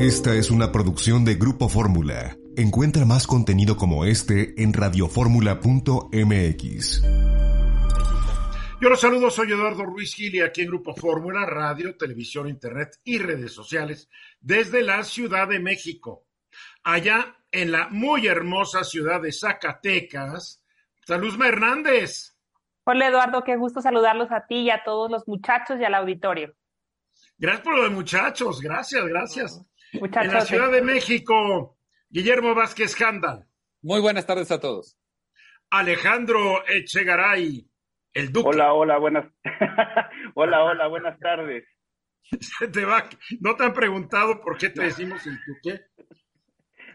Esta es una producción de Grupo Fórmula. Encuentra más contenido como este en radioformula.mx. Yo los saludo, soy Eduardo Ruiz Gil y aquí en Grupo Fórmula, radio, televisión, internet y redes sociales desde la Ciudad de México. Allá en la muy hermosa ciudad de Zacatecas, Saluzma Hernández. Hola Eduardo, qué gusto saludarlos a ti y a todos los muchachos y al auditorio. Gracias por lo de muchachos, gracias, gracias. Muchachos. En la Ciudad de México, Guillermo Vázquez Handal. Muy buenas tardes a todos. Alejandro Echegaray, el Duque. Hola, hola, buenas. hola, hola, buenas tardes. te va... ¿No te han preguntado por qué te decimos el Duque?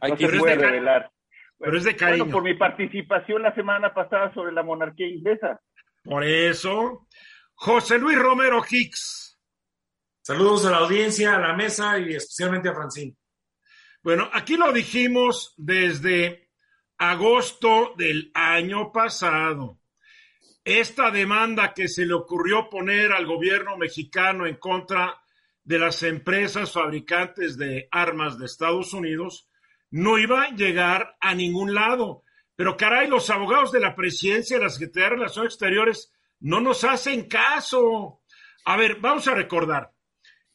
no se puede revelar. Pero es de cariño. Bueno, por mi participación la semana pasada sobre la monarquía inglesa. Por eso. José Luis Romero Hicks. Saludos a la audiencia, a la mesa y especialmente a Francine. Bueno, aquí lo dijimos desde agosto del año pasado. Esta demanda que se le ocurrió poner al gobierno mexicano en contra de las empresas fabricantes de armas de Estados Unidos no iba a llegar a ningún lado. Pero caray, los abogados de la presidencia y la Secretaría de Relaciones Exteriores no nos hacen caso. A ver, vamos a recordar.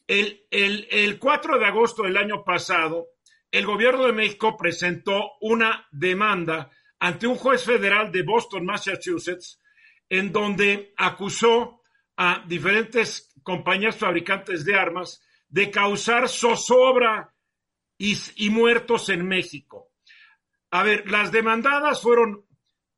El, el, el 4 de agosto del año pasado, el gobierno de México presentó una demanda ante un juez federal de Boston, Massachusetts, en donde acusó a diferentes compañías fabricantes de armas de causar zozobra y, muertos en México. A ver, las demandadas fueron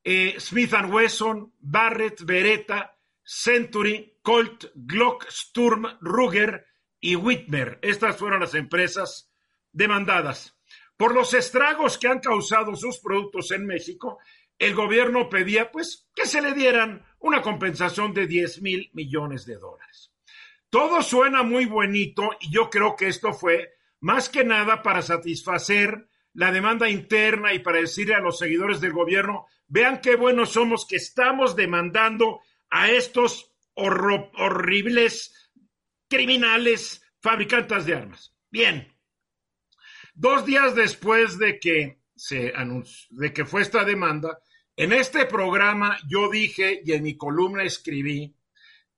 eh, Smith Wesson, Barrett, Beretta, Century, Colt, Glock, Sturm, Ruger y Whitmer. Estas fueron las empresas demandadas. Por los estragos que han causado sus productos en México, el gobierno pedía pues que se le dieran una compensación de 10 mil millones de dólares. Todo suena muy bonito y yo creo que esto fue más que nada para satisfacer la demanda interna y para decirle a los seguidores del gobierno, vean qué buenos somos que estamos demandando a estos horribles criminales fabricantes de armas. Bien, dos días después de que se anunció, de que fue esta demanda, en este programa yo dije y en mi columna escribí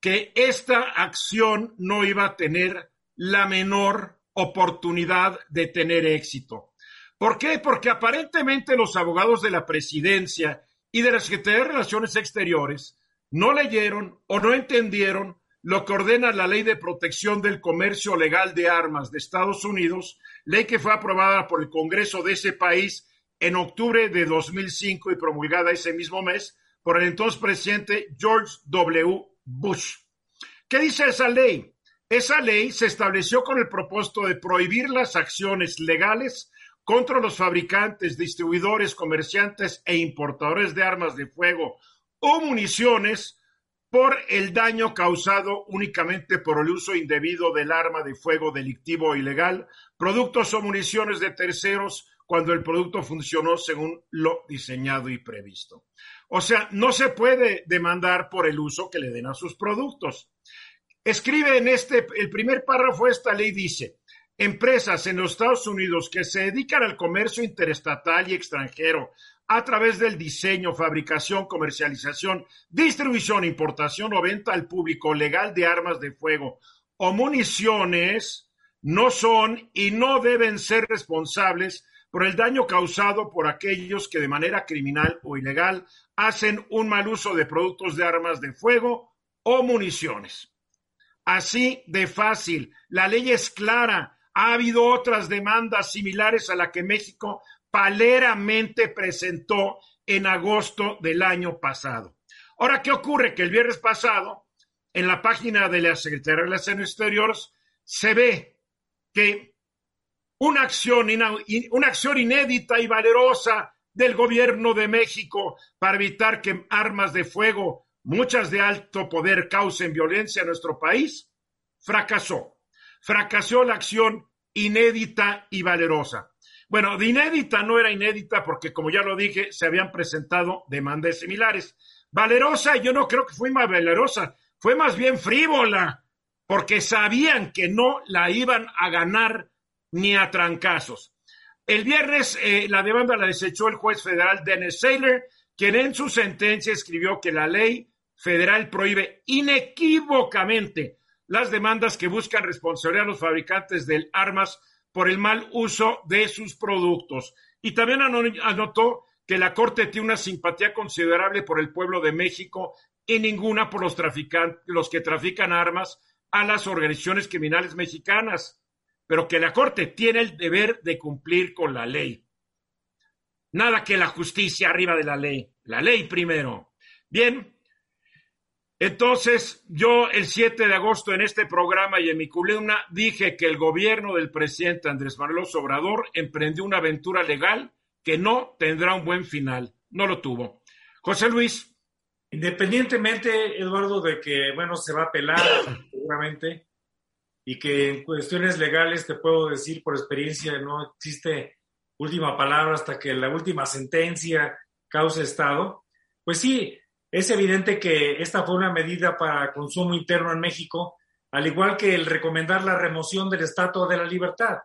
que esta acción no iba a tener la menor oportunidad de tener éxito. ¿Por qué? Porque aparentemente los abogados de la presidencia y de la Secretaría de Relaciones Exteriores no leyeron o no entendieron lo que ordena la Ley de Protección del Comercio Legal de Armas de Estados Unidos, ley que fue aprobada por el Congreso de ese país en octubre de 2005 y promulgada ese mismo mes por el entonces presidente George W. Bush. ¿Qué dice esa ley? Esa ley se estableció con el propósito de prohibir las acciones legales contra los fabricantes, distribuidores, comerciantes e importadores de armas de fuego o municiones por el daño causado únicamente por el uso indebido del arma de fuego delictivo o ilegal, productos o municiones de terceros cuando el producto funcionó según lo diseñado y previsto. O sea, no se puede demandar por el uso que le den a sus productos. Escribe en este, el primer párrafo de esta ley dice, empresas en los Estados Unidos que se dedican al comercio interestatal y extranjero a través del diseño, fabricación, comercialización, distribución, importación o venta al público legal de armas de fuego o municiones no son y no deben ser responsables por el daño causado por aquellos que de manera criminal o ilegal hacen un mal uso de productos de armas de fuego o municiones. Así de fácil. La ley es clara. Ha habido otras demandas similares a la que México paleramente presentó en agosto del año pasado. Ahora, ¿qué ocurre? Que el viernes pasado, en la página de la Secretaría de Relaciones Exteriores, se ve que una acción, una acción inédita y valerosa del gobierno de México para evitar que armas de fuego, muchas de alto poder, causen violencia en nuestro país, fracasó. Fracasó la acción inédita y valerosa. Bueno, de inédita no era inédita porque, como ya lo dije, se habían presentado demandas similares. Valerosa, yo no creo que fue más valerosa, fue más bien frívola, porque sabían que no la iban a ganar ni a trancazos. El viernes eh, la demanda la desechó el juez federal Dennis Saylor, quien en su sentencia escribió que la ley federal prohíbe inequívocamente las demandas que buscan responsabilizar a los fabricantes de armas por el mal uso de sus productos. Y también anotó que la Corte tiene una simpatía considerable por el pueblo de México y ninguna por los traficantes, los que trafican armas a las organizaciones criminales mexicanas pero que la Corte tiene el deber de cumplir con la ley. Nada que la justicia arriba de la ley, la ley primero. Bien, entonces yo el 7 de agosto en este programa y en mi columna dije que el gobierno del presidente Andrés Manuel Obrador emprendió una aventura legal que no tendrá un buen final. No lo tuvo. José Luis. Independientemente, Eduardo, de que, bueno, se va a apelar seguramente, y que en cuestiones legales te puedo decir por experiencia no existe última palabra hasta que la última sentencia cause estado, pues sí, es evidente que esta fue una medida para consumo interno en México, al igual que el recomendar la remoción del Estatua de la Libertad.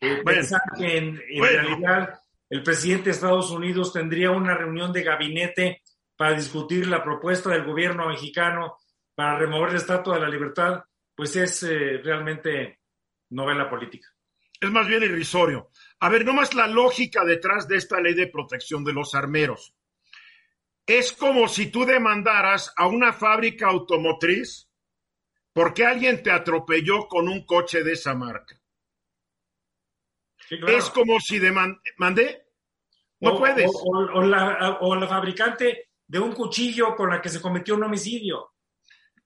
Eh, pensar que en, realidad el presidente de Estados Unidos tendría una reunión de gabinete para discutir la propuesta del gobierno mexicano para remover la Estatua de la Libertad, pues es eh, realmente novela política. Es más bien irrisorio. A ver, nomás la lógica detrás de esta ley de protección de los armeros. Es como si tú demandaras a una fábrica automotriz porque alguien te atropelló con un coche de esa marca. Es como si demandé. No puedes. o, la, o la fabricante de un cuchillo con la que se cometió un homicidio.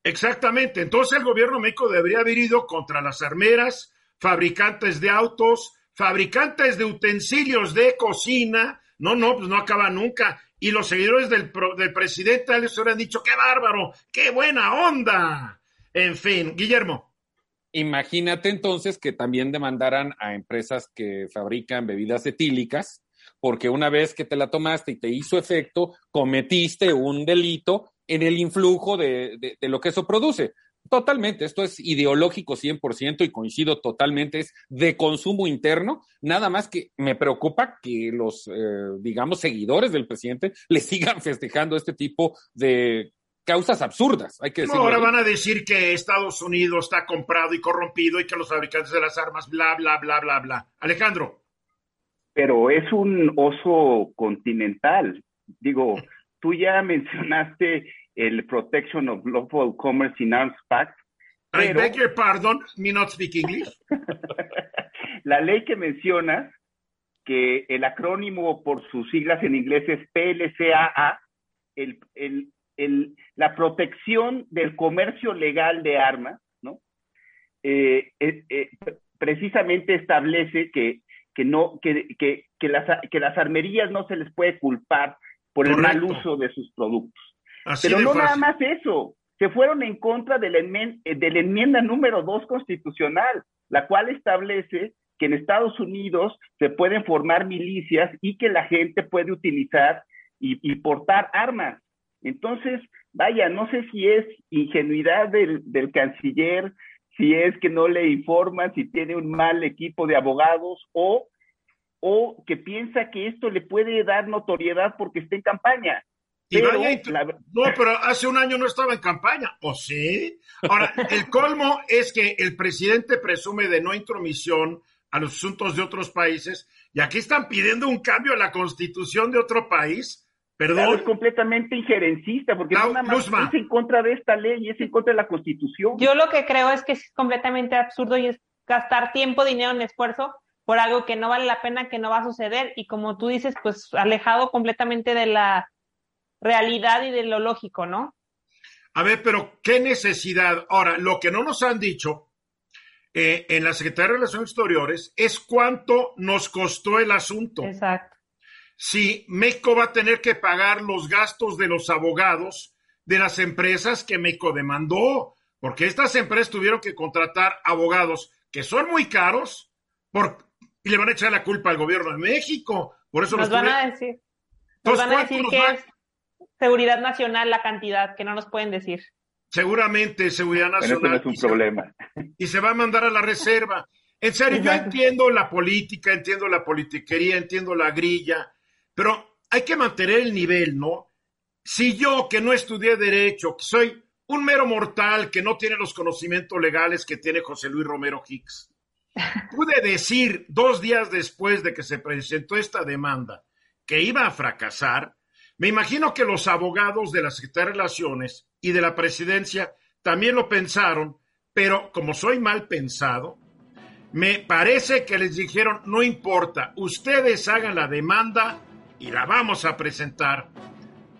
Exactamente. Entonces el gobierno de México debería haber ido contra las armeras, fabricantes de autos, fabricantes de utensilios de cocina. No, no, pues no acaba nunca. Y los seguidores del, del presidente les hubieran dicho, qué bárbaro, qué buena onda. En fin, Guillermo. Imagínate entonces que también demandaran a empresas que fabrican bebidas etílicas, porque una vez que te la tomaste y te hizo efecto, cometiste un delito en el influjo de, de, lo que eso produce. Totalmente, esto es ideológico 100% y coincido totalmente, es de consumo interno, nada más que me preocupa que los, eh, digamos, seguidores del presidente le sigan festejando este tipo de causas absurdas, hay que decirlo. ahora van a decir que Estados Unidos está comprado y corrompido y que los fabricantes de las armas, bla, bla, bla, bla, bla. Alejandro. Pero es un oso continental. Digo, tú ya mencionaste el Protection of Global Commerce in Arms Pact. I beg your pardon, me not speak English. la ley que mencionas, que el acrónimo por sus siglas en inglés es PLCAA, el, el, el, la protección del comercio legal de armas, ¿no? Eh, eh, eh, precisamente establece que, que, no, que, que, que, las, que las armerías no se les puede culpar por el mal uso de sus productos. Pero no nada más eso, se fueron en contra de la, enmienda, eh, de la enmienda número 2 constitucional, la cual establece que en Estados Unidos se pueden formar milicias y que la gente puede utilizar y, portar armas. Entonces, vaya, no sé si es ingenuidad del, del, canciller, si es que no le informan, si tiene un mal equipo de abogados o, o que piensa que esto le puede dar notoriedad porque está en campaña. No, pero hace un año no estaba en campaña, ¿o sí? Ahora, el colmo es que el presidente presume de no intromisión a los asuntos de otros países y aquí están pidiendo un cambio a la constitución de otro país. Perdón. es completamente injerencista porque no, nada más es en contra de esta ley y es en contra de la constitución. Yo lo que creo es que es completamente absurdo y es gastar tiempo, dinero en esfuerzo por algo que no vale la pena, que no va a suceder y como tú dices, pues alejado completamente de la realidad y de lo lógico, ¿no? A ver, pero ¿qué necesidad? Ahora, lo que no nos han dicho eh, en la Secretaría de Relaciones Exteriores es cuánto nos costó el asunto. Exacto. Si México va a tener que pagar los gastos de los abogados de las empresas que México demandó, porque estas empresas tuvieron que contratar abogados que son muy caros por, y le van a echar la culpa al gobierno de México. Por eso nos van a decir. Nos van a decir que es seguridad nacional la cantidad, que no nos pueden decir. Seguramente seguridad nacional. es un problema. y se va a mandar a la reserva. En serio, yo entiendo la política, entiendo la politiquería, entiendo la grilla, pero hay que mantener el nivel, ¿no? Si yo, que no estudié Derecho, que soy un mero mortal que no tiene los conocimientos legales que tiene José Luis Romero Hicks, pude decir dos días después de que se presentó esta demanda que iba a fracasar, me imagino que los abogados de la Secretaría Relaciones y de la presidencia también lo pensaron, pero como soy mal pensado, me parece que les dijeron, no importa, ustedes hagan la demanda y la vamos a presentar.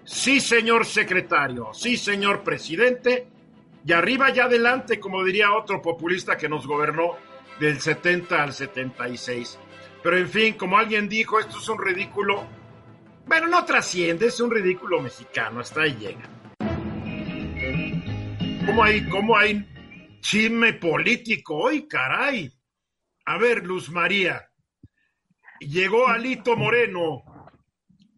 Sí, señor secretario, sí, señor presidente, y arriba y adelante, como diría otro populista que nos gobernó del 70 al 76. Pero en fin, como alguien dijo, esto es un ridículo. Bueno, no trasciende, es un ridículo mexicano, hasta ahí llega. ¿Cómo hay, cómo hay chisme político hoy, caray? A ver, Luz María, llegó Alito Moreno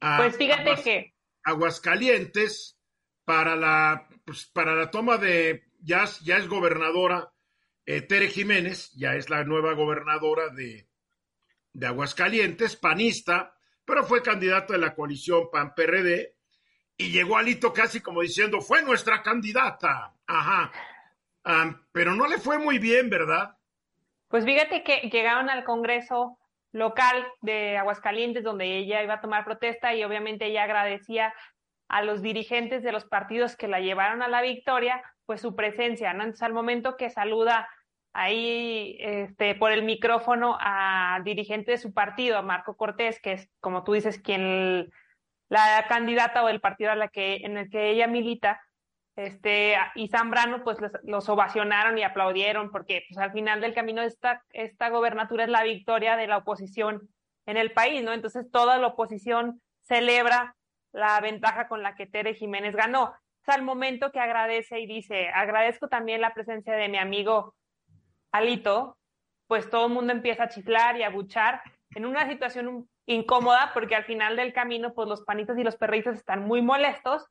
a, pues fíjate que Aguascalientes para la, pues, para la toma de, ya, ya es gobernadora eh, Tere Jiménez, ya es la nueva gobernadora de, de Aguascalientes, panista, pero fue candidata de la coalición PAN-PRD y llegó Alito casi como diciendo, fue nuestra candidata. Ajá. pero no le fue muy bien, ¿verdad? Pues fíjate que llegaron al Congreso local de Aguascalientes, donde ella iba a tomar protesta y obviamente ella agradecía a los dirigentes de los partidos que la llevaron a la victoria, pues su presencia, ¿no? Entonces al momento que saluda ahí este, por el micrófono al dirigente de su partido, a Marco Cortés, que es, como tú dices, quien la candidata o el partido a la que, en el que ella milita, este, y Zambrano, pues los, ovacionaron y aplaudieron, porque pues, al final del camino esta, esta gobernatura es la victoria de la oposición en el país, ¿no? Entonces toda la oposición celebra la ventaja con la que Tere Jiménez ganó. Es al momento que agradece y dice, agradezco también la presencia de mi amigo Alito, pues todo el mundo empieza a chiflar y a buchar en una situación incómoda porque al final del camino, pues los panitos y los perritos están muy molestos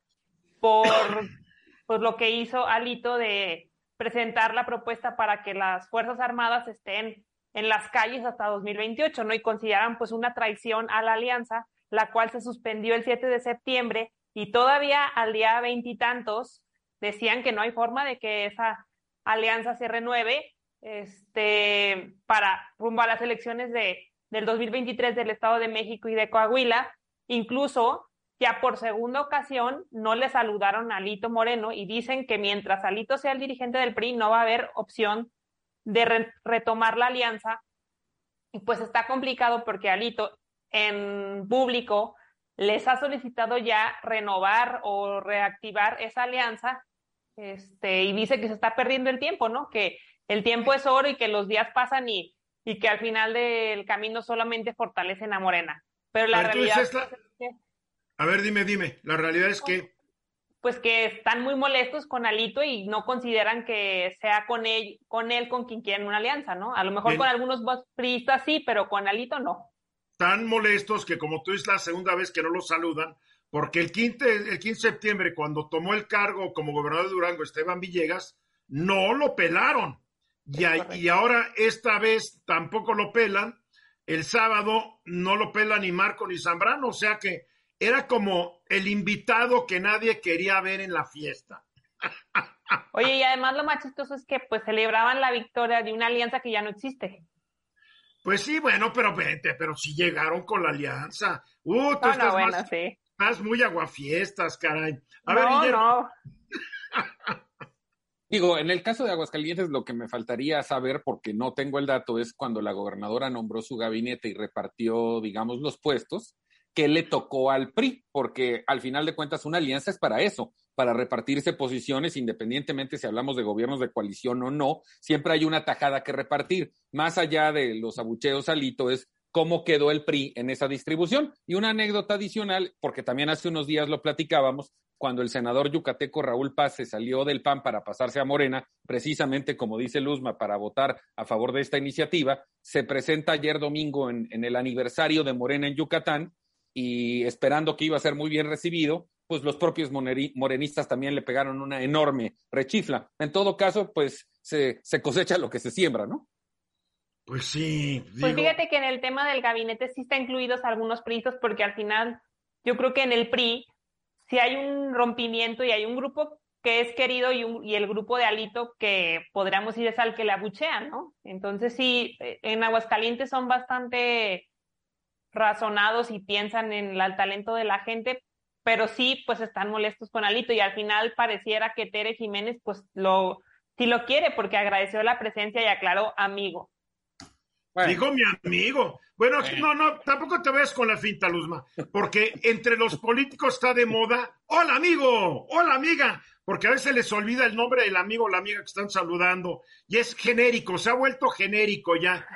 por pues lo que hizo Alito de presentar la propuesta para que las Fuerzas Armadas estén en las calles hasta 2028, ¿no? Y consideran pues una traición a la alianza, la cual se suspendió el 7 de septiembre y todavía al día veintitantos decían que no hay forma de que esa alianza se renueve este, para rumbo a las elecciones de, del 2023 del Estado de México y de Coahuila. Incluso ya por segunda ocasión no le saludaron a Alito Moreno y dicen que mientras Alito sea el dirigente del PRI no va a haber opción de retomar la alianza. Y pues está complicado porque Alito en público les ha solicitado ya renovar o reactivar esa alianza este, y dice que se está perdiendo el tiempo, ¿no? Que el tiempo es oro y que los días pasan y, y que al final del camino solamente fortalecen a Morena. Pero la realidad... A ver, dime, dime. La realidad es que... Pues que están muy molestos con Alito y no consideran que sea con él con, él, con quien quieren una alianza, ¿no? A lo mejor con algunos priistas sí, pero con Alito no. Tan molestos que como tú es la segunda vez que no lo saludan, porque el 15, el 15 de septiembre, cuando tomó el cargo como gobernador de Durango Esteban Villegas, no lo pelaron. Y, y, ahora esta vez tampoco lo pelan. El sábado no lo pelan ni Marco ni Zambrano. O sea que era como el invitado que nadie quería ver en la fiesta. Oye, y además lo más chistoso es que pues celebraban la victoria de una alianza que ya no existe. Pues sí, bueno, pero vente, pero sí llegaron con la alianza. Uh, tú estás, más, sí. estás muy aguafiestas, caray. A no, ver, no. Digo, en el caso de Aguascalientes, lo que me faltaría saber, porque no tengo el dato, es cuando la gobernadora nombró su gabinete y repartió, digamos, los puestos, qué le tocó al PRI, porque al final de cuentas una alianza es para eso, para repartirse posiciones, independientemente si hablamos de gobiernos de coalición o no, siempre hay una tajada que repartir. Más allá de los abucheos alito es cómo quedó el PRI en esa distribución. Y una anécdota adicional, porque también hace unos días lo platicábamos, cuando el senador yucateco Raúl Paz se salió del PAN para pasarse a Morena, precisamente como dice Luzma, para votar a favor de esta iniciativa, se presenta ayer domingo en, en el aniversario de Morena en Yucatán y esperando que iba a ser muy bien recibido, pues los propios morenistas también le pegaron una enorme rechifla. En todo caso, pues se, se cosecha lo que se siembra, ¿no? Pues sí. Pues fíjate que en el tema del gabinete sí está incluidos algunos priistas porque al final yo creo que en el PRI si hay un rompimiento y hay un grupo que es querido y, y, el grupo de Alito que podríamos ir es al que le abuchean, ¿no? Entonces sí, eh, en Aguascalientes son bastante razonados y piensan en el talento de la gente, pero sí, pues están molestos con Alito y al final pareciera que Tere Jiménez, pues lo, sí lo quiere porque agradeció la presencia y aclaró amigo. Digo mi amigo. Bueno, no, no, tampoco te ves con la finta, Luzma, porque entre los políticos está de moda, hola amigo, hola amiga, porque a veces les olvida el nombre del amigo o la amiga que están saludando, y es genérico, se ha vuelto genérico ya.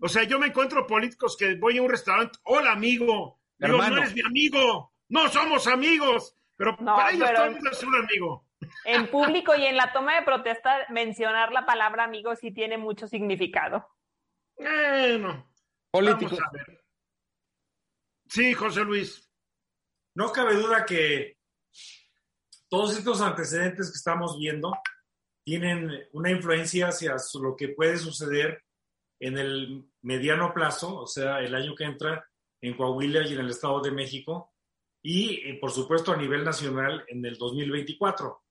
O sea, yo me encuentro políticos que voy a un restaurante, hola amigo, digo, no eres mi amigo, no somos amigos, pero para ellos también es un amigo. En público y en la toma de protesta, mencionar la palabra amigo sí tiene mucho significado. Bueno, Políticos. Vamos a ver. Sí, José Luis. No cabe duda que todos estos antecedentes que estamos viendo tienen una influencia hacia lo que puede suceder en el mediano plazo, o sea, el año que entra en Coahuila y en el Estado de México, y eh, por supuesto a nivel nacional en el 2024.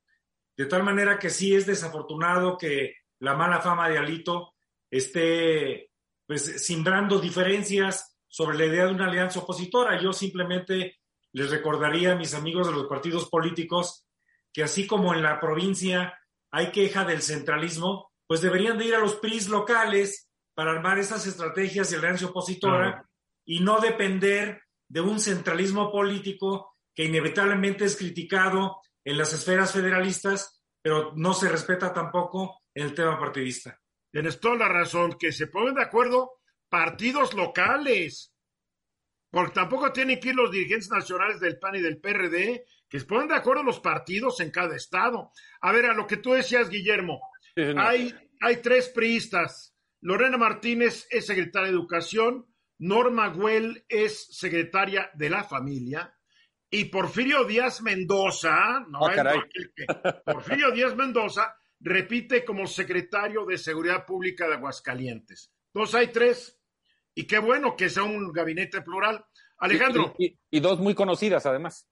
De tal manera que sí es desafortunado que la mala fama de Alito esté pues simbrando diferencias sobre la idea de una alianza opositora. Yo simplemente les recordaría a mis amigos de los partidos políticos que así como en la provincia hay queja del centralismo, pues deberían de ir a los PRIs locales para armar esas estrategias de alianza opositora y no depender de un centralismo político que inevitablemente es criticado en las esferas federalistas, pero no se respeta tampoco en el tema partidista. Tienes toda la razón, que se pongan de acuerdo partidos locales, porque tampoco tienen que ir los dirigentes nacionales del PAN y del PRD, que se pongan de acuerdo los partidos en cada estado. A ver, a lo que tú decías, Guillermo, hay, hay tres priistas. Lorena Martínez es secretaria de Educación, Norma Güell es secretaria de la familia, y Porfirio Díaz Mendoza, no ah, Porfirio Díaz Mendoza repite como secretario de Seguridad Pública de Aguascalientes. Entonces hay tres. Y qué bueno que sea un gabinete plural. Alejandro. Y, dos muy conocidas, además.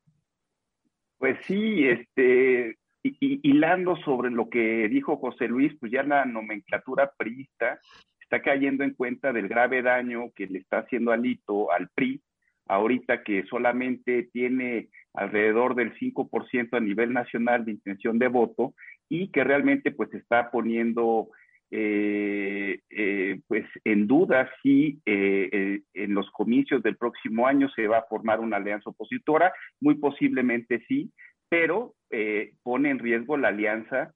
Pues sí, este, hilando sobre lo que dijo José Luis, pues ya la nomenclatura priista está cayendo en cuenta del grave daño que le está haciendo Alito al PRI, ahorita que solamente tiene alrededor del 5% a nivel nacional de intención de voto y que realmente pues está poniendo eh, eh, pues en duda si eh, en los comicios del próximo año se va a formar una alianza opositora, muy posiblemente sí, pero pone en riesgo la alianza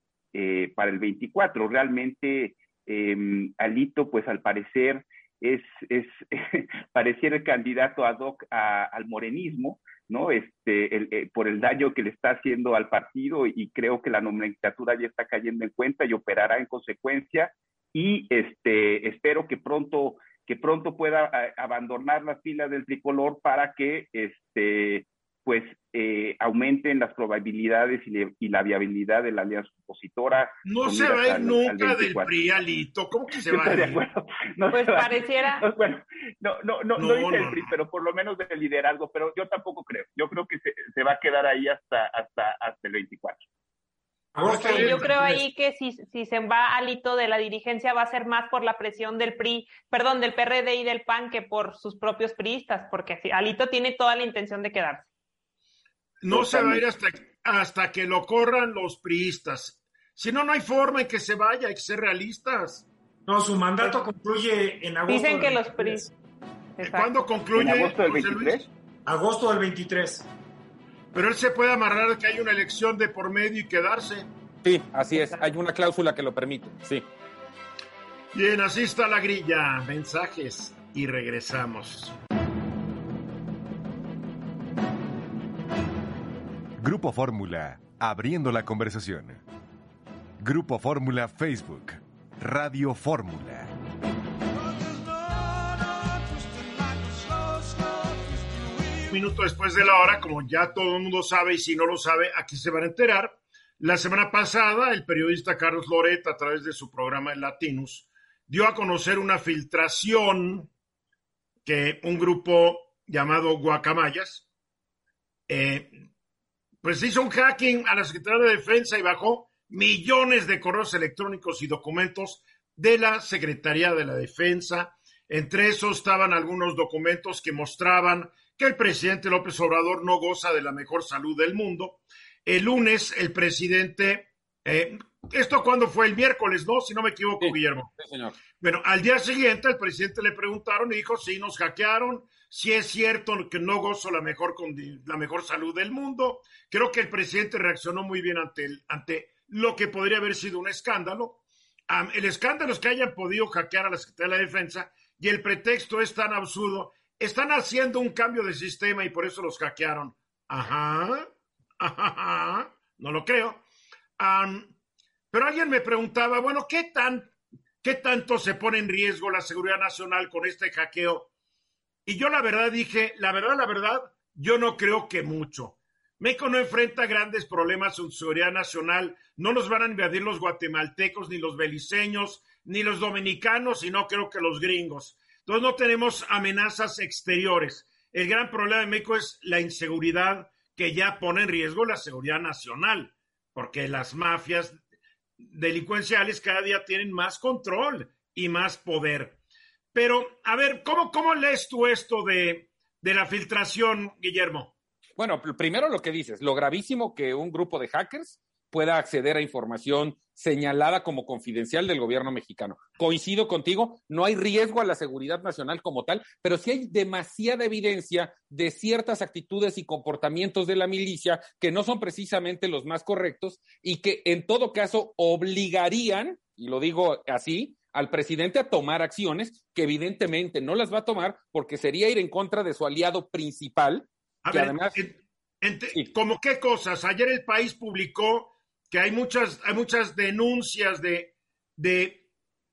para el 24. Realmente em, Alito, pues al parecer es, es pareciera el candidato ad hoc al morenismo, ¿no? Este, eh, por el daño que le está haciendo al partido y creo que la nomenclatura ya está cayendo en cuenta y operará en consecuencia y este, espero que pronto que pronto pueda eh, abandonar las filas del tricolor para que este, pues eh, aumenten las probabilidades y, la viabilidad de la alianza opositora. No se va a ir nunca del PRI, ¿Cómo que se va a ir? pues pareciera. No, bueno, no, no, no, no, dice el PRI, pero por lo menos del liderazgo, pero yo tampoco creo. Yo creo que se, se va a quedar ahí hasta, hasta, hasta el 24. yo creo ahí que si, si se va Alito de la dirigencia va a ser más por la presión del PRI, perdón, del PRD y del PAN que por sus propios priistas, porque Alito tiene toda la intención de quedarse. No se va a ir hasta, hasta que lo corran los priistas. Si no, no hay forma en que se vaya, hay que ser realistas. No, su mandato concluye en agosto. Dicen que los priistas. ¿Cuándo concluye? ¿En agosto del 23? Agosto del 23. Pero él se puede amarrar de que hay una elección de por medio y quedarse. Sí, así es. Hay una cláusula que lo permite. Sí. Bien, así está la grilla. Mensajes y regresamos. Grupo Fórmula, abriendo la conversación. Grupo Fórmula Facebook, Radio Fórmula. Minuto después de la hora, como ya todo el mundo sabe y si no lo sabe, aquí se van a enterar. La semana pasada, el periodista Carlos Loret, a través de su programa en Latinus, dio a conocer una filtración que un grupo llamado Guacamayas, eh, pues hizo un hacking a la Secretaría de Defensa y bajó millones de correos electrónicos y documentos de la Secretaría de la Defensa. Entre esos estaban algunos documentos que mostraban que el presidente López Obrador no goza de la mejor salud del mundo. El lunes el presidente, eh, esto cuando fue el miércoles, ¿no? Si no me equivoco, Guillermo. Sí, señor. Bueno, al día siguiente el presidente le preguntaron y dijo, sí, nos hackearon, sí es cierto que no gozo la mejor, la mejor salud del mundo. Creo que el presidente reaccionó muy bien ante, el, ante lo que podría haber sido un escándalo. Um, el escándalo es que hayan podido hackear a la Secretaría de la Defensa y el pretexto es tan absurdo están haciendo un cambio de sistema y por eso los hackearon. Ajá, ajá, no lo creo. Pero alguien me preguntaba, bueno, ¿qué, tan, ¿qué tanto se pone en riesgo la seguridad nacional con este hackeo? Y yo la verdad dije, la verdad, la verdad, yo no creo que mucho. México no enfrenta grandes problemas en seguridad nacional, no nos van a invadir los guatemaltecos, ni los beliceños, ni los dominicanos, y no creo que los gringos. Entonces no tenemos amenazas exteriores. El gran problema de México es la inseguridad que ya pone en riesgo la seguridad nacional, porque las mafias delincuenciales cada día tienen más control y más poder. Pero, a ver, ¿cómo, cómo lees tú esto de, de la filtración, Guillermo? Bueno, primero lo que dices, lo gravísimo que un grupo de hackers pueda acceder a información señalada como confidencial del gobierno mexicano. Coincido contigo, no hay riesgo a la seguridad nacional como tal, pero sí hay demasiada evidencia de ciertas actitudes y comportamientos de la milicia que no son precisamente los más correctos y que en todo caso obligarían, y lo digo así, al presidente a tomar acciones que evidentemente no las va a tomar porque sería ir en contra de su aliado principal. A ver, además, ¿Cómo qué cosas? Ayer el país publicó que hay muchas, hay muchas denuncias de, de,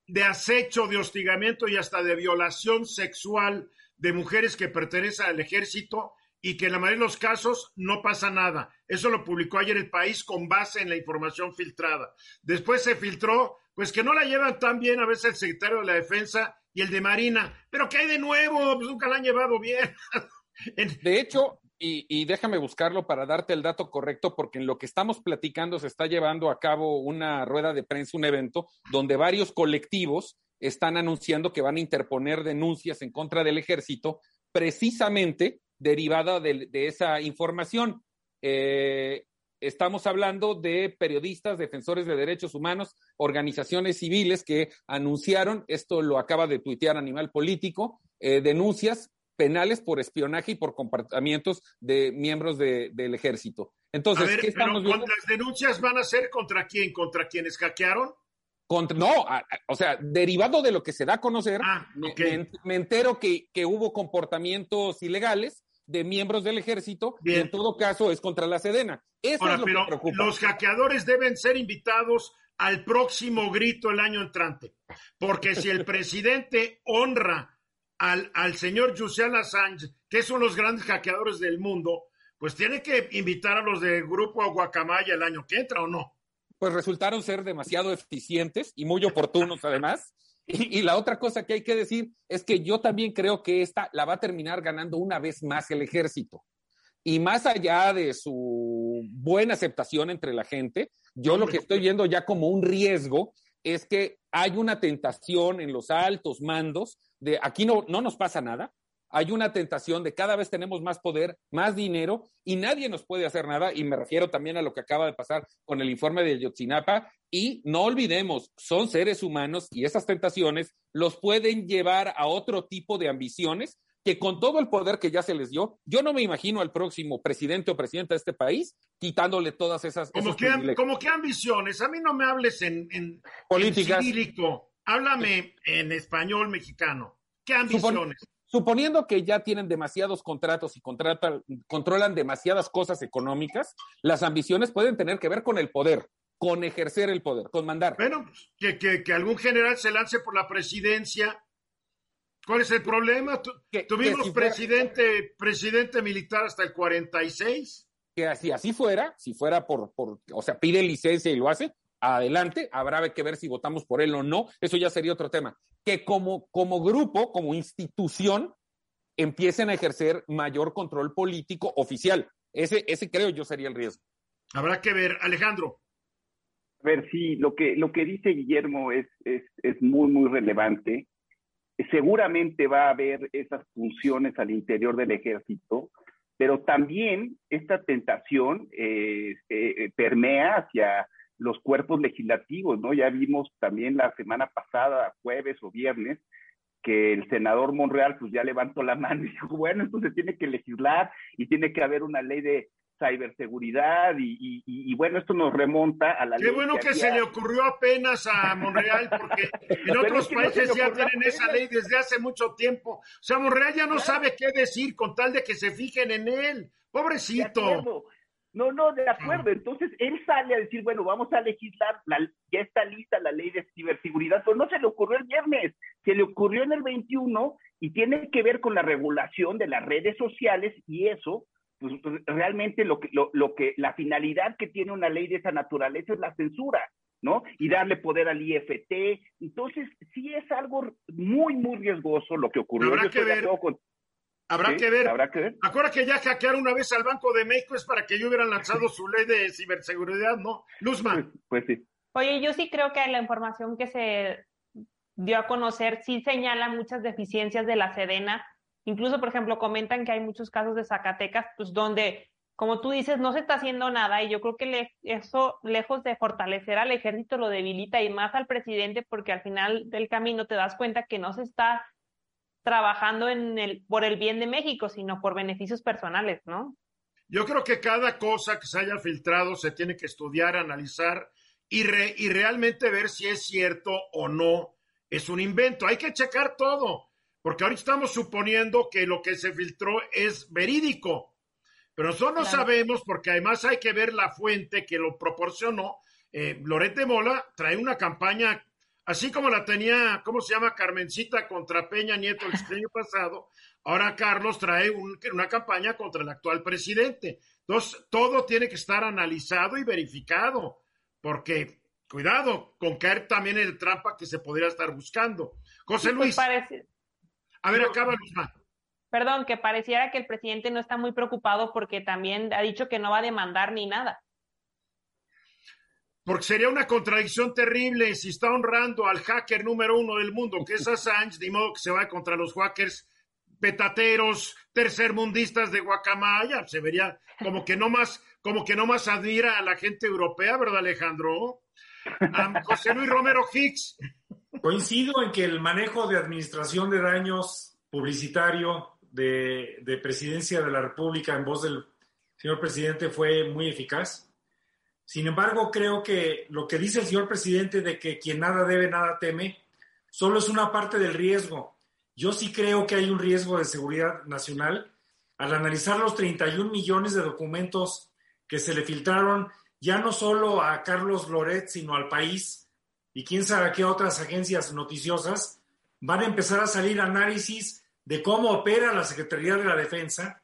de acecho, de hostigamiento y hasta de violación sexual de mujeres que pertenecen al ejército y que en la mayoría de los casos no pasa nada. Eso lo publicó ayer el país con base en la información filtrada. Después se filtró, pues que no la llevan tan bien a veces el secretario de la Defensa y el de Marina. Pero ¿qué hay de nuevo? Pues nunca la han llevado bien. de hecho, y, déjame buscarlo para darte el dato correcto, porque en lo que estamos platicando se está llevando a cabo una rueda de prensa, un evento, donde varios colectivos están anunciando que van a interponer denuncias en contra del ejército, precisamente derivada de, esa información. Eh, estamos hablando de periodistas, defensores de derechos humanos, organizaciones civiles que anunciaron, esto lo acaba de tuitear Animal Político, eh, denuncias penales por espionaje y por comportamientos de miembros de, del ejército. Entonces, ¿qué estamos viendo? ¿Las denuncias van a ser contra quién? ¿Contra quienes hackearon? Contra, no, o sea, derivado de lo que se da a conocer, ah, me, entero que, que, hubo comportamientos ilegales de miembros del ejército y en todo caso es contra la Sedena. Eso es lo pero que preocupa. Los hackeadores deben ser invitados al próximo grito el año entrante, porque si el presidente honra al, al señor Julian Assange, que es uno de los grandes hackeadores del mundo, pues tiene que invitar a los del grupo Guacamaya el año que entra o no. Pues resultaron ser demasiado eficientes y muy oportunos además. Y, y, la otra cosa que hay que decir es que yo también creo que esta la va a terminar ganando una vez más el ejército. Y más allá de su buena aceptación entre la gente, yo lo que estoy viendo ya como un riesgo es que hay una tentación en los altos mandos de aquí no, no nos pasa nada, hay una tentación de cada vez tenemos más poder, más dinero y nadie nos puede hacer nada. Y me refiero también a lo que acaba de pasar con el informe de Yotzinapa. Y no olvidemos, son seres humanos y esas tentaciones los pueden llevar a otro tipo de ambiciones que con todo el poder que ya se les dio, yo no me imagino al próximo presidente o presidenta de este país quitándole todas esas. Como, que, como que ambiciones. A mí no me hables en, en políticas. Háblame en español mexicano. ¿Qué ambiciones? suponiendo que ya tienen demasiados contratos y contratan, controlan demasiadas cosas económicas, las ambiciones pueden tener que ver con el poder, con ejercer el poder, con mandar. Bueno, pues, que, que, que algún general se lance por la presidencia. ¿Cuál es el problema? Tuvimos presidente, presidente militar hasta el 46. Que así, así fuera, si fuera por, por, o sea, pide licencia y lo hace, adelante, habrá que ver si votamos por él o no, eso ya sería otro tema. Que como, como grupo, como institución, empiecen a ejercer mayor control político oficial. Ese, ese creo yo sería el riesgo. Habrá que ver, Alejandro. A ver, sí, lo que, lo que dice Guillermo es, es, es muy, muy relevante. Seguramente va a haber esas funciones al interior del ejército, pero también esta tentación eh, eh, permea hacia los cuerpos legislativos, ¿no? Ya vimos también la semana pasada, jueves o viernes, que el senador Monreal pues ya levantó la mano y dijo, bueno, entonces tiene que legislar y tiene que haber una ley de ciberseguridad y, y, bueno, esto nos remonta a la Qué bueno que, se le ocurrió apenas a Monreal porque en otros países ya tienen esa ley desde hace mucho tiempo. O sea, Monreal ya no sabe qué decir con tal de que se fijen en él. Pobrecito. No, no, de acuerdo. Entonces él sale a decir, bueno, vamos a legislar, ya está lista la ley de ciberseguridad, pero no se le ocurrió el viernes, se le ocurrió en el 21 y tiene que ver con la regulación de las redes sociales y eso, pues, pues realmente lo que, lo, lo que, la finalidad que tiene una ley de esa naturaleza es la censura. ¿no? Y darle poder al IFT. Entonces, sí es algo muy, muy riesgoso lo que ocurrió. Habrá que ver. Habrá que ver. Habrá que ver. Acuérdate que ya hackearon una vez al Banco de México es para que yo hubieran lanzado su ley de ciberseguridad, ¿no? Luzma. Pues, sí. Oye, yo sí creo que la información que se dio a conocer sí señala muchas deficiencias de la Sedena. Incluso, por ejemplo, comentan que hay muchos casos de Zacatecas, pues donde, como tú dices, no se está haciendo nada y yo creo que eso, lejos de fortalecer al ejército, lo debilita y más al presidente porque al final del camino te das cuenta que no se está trabajando en el, por el bien de México, sino por beneficios personales, ¿no? Yo creo que cada cosa que se haya filtrado se tiene que estudiar, analizar y, y realmente ver si es cierto o no es un invento. Hay que checar todo, porque ahorita estamos suponiendo que lo que se filtró es verídico, pero nosotros no sabemos porque además hay que ver la fuente que lo proporcionó. Eh, Lorete Mola trae una campaña Así como la tenía, ¿cómo se llama? Carmencita contra Peña Nieto el año pasado, ahora Carlos trae una campaña contra el actual presidente. Entonces, todo tiene que estar analizado y verificado, porque cuidado con caer también en el trampa que se podría estar buscando. José pues Luis. A ver, acaba, Luzma. Perdón, que pareciera que el presidente no está muy preocupado porque también ha dicho que no va a demandar ni nada porque sería una contradicción terrible si está honrando al hacker número uno del mundo, que es Assange, de modo que se va contra los hackers petateros, tercermundistas de Guacamaya, se vería como que no más, como que no más admira a la gente europea, ¿verdad, Alejandro? José Luis Romero Hicks. Coincido en que el manejo de administración de daños publicitario de, de presidencia de la República en voz del señor presidente fue muy eficaz sin embargo, creo que lo que dice el señor presidente de que quien nada debe, nada teme, solo es una parte del riesgo. Yo sí creo que hay un riesgo de seguridad nacional al analizar los 31 millones de documentos que se le filtraron ya no solo a Carlos Loret, sino al país y quién sabe qué otras agencias noticiosas, van a empezar a salir análisis de cómo opera la Secretaría de la Defensa,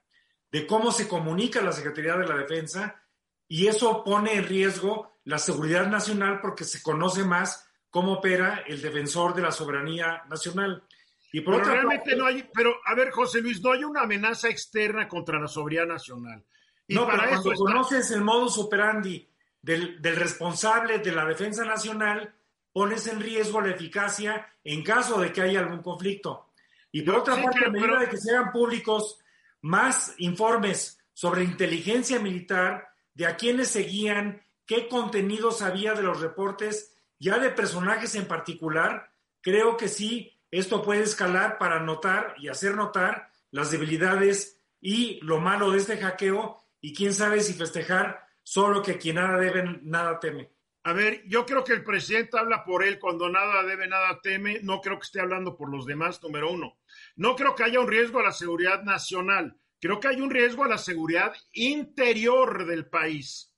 de cómo se comunica la Secretaría de la Defensa y eso pone en riesgo la seguridad nacional porque se conoce más cómo opera el defensor de la soberanía nacional. Y por pero realmente no hay, pero a ver, José Luis, no hay una amenaza externa contra la soberanía nacional. Y no, para pero cuando conoces el modus operandi del, del responsable de la defensa nacional, pones en riesgo la eficacia en caso de que haya algún conflicto. Y por otra parte, a medida de que se hagan públicos más informes sobre inteligencia militar, de a quiénes seguían, qué contenidos había de los reportes, ya de personajes en particular, creo que sí, esto puede escalar para notar y hacer notar las debilidades y lo malo de este hackeo y quién sabe si festejar solo que quien nada debe, nada teme. A ver, yo creo que el presidente habla por él cuando nada debe, nada teme. No creo que esté hablando por los demás, número uno. No creo que haya un riesgo a la seguridad nacional. Creo que hay un riesgo a la seguridad interior del país.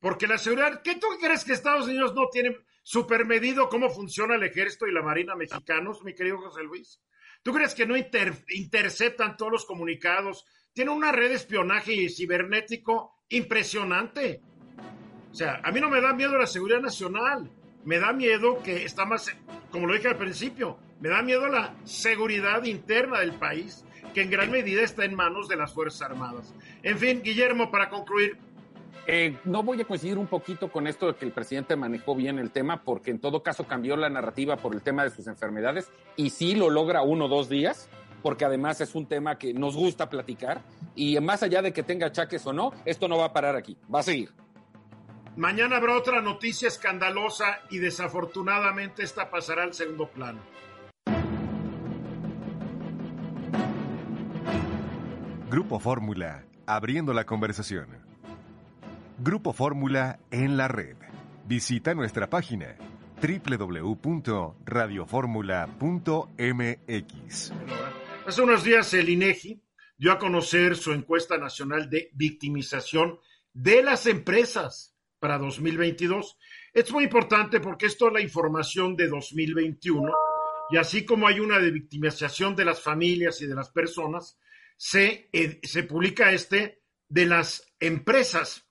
Porque la seguridad, ¿qué tú crees que Estados Unidos no tiene supermedido cómo funciona el ejército y la marina mexicanos, mi querido José Luis? ¿Tú crees que no interceptan todos los comunicados? Tiene una red de espionaje cibernético impresionante. O sea, a mí no me da miedo la seguridad nacional. Me da miedo que está más, como lo dije al principio, me da miedo la seguridad interna del país, que en gran medida está en manos de las Fuerzas Armadas. En fin, Guillermo, para concluir, eh, no voy a coincidir un poquito con esto de que el presidente manejó bien el tema, porque en todo caso cambió la narrativa por el tema de sus enfermedades y sí lo logra uno o dos días, porque además es un tema que nos gusta platicar y más allá de que tenga achaques o no, esto no va a parar aquí, va a seguir. Mañana habrá otra noticia escandalosa y desafortunadamente esta pasará al segundo plano. Grupo Fórmula, abriendo la conversación. Grupo Fórmula en la red. Visita nuestra página www.radioformula.mx. Hace unos días el INEGI dio a conocer su encuesta nacional de victimización de las empresas para 2022. Es muy importante porque esto es la información de 2021 y así como hay una de victimización de las familias y de las personas, se, eh, se publica este de las empresas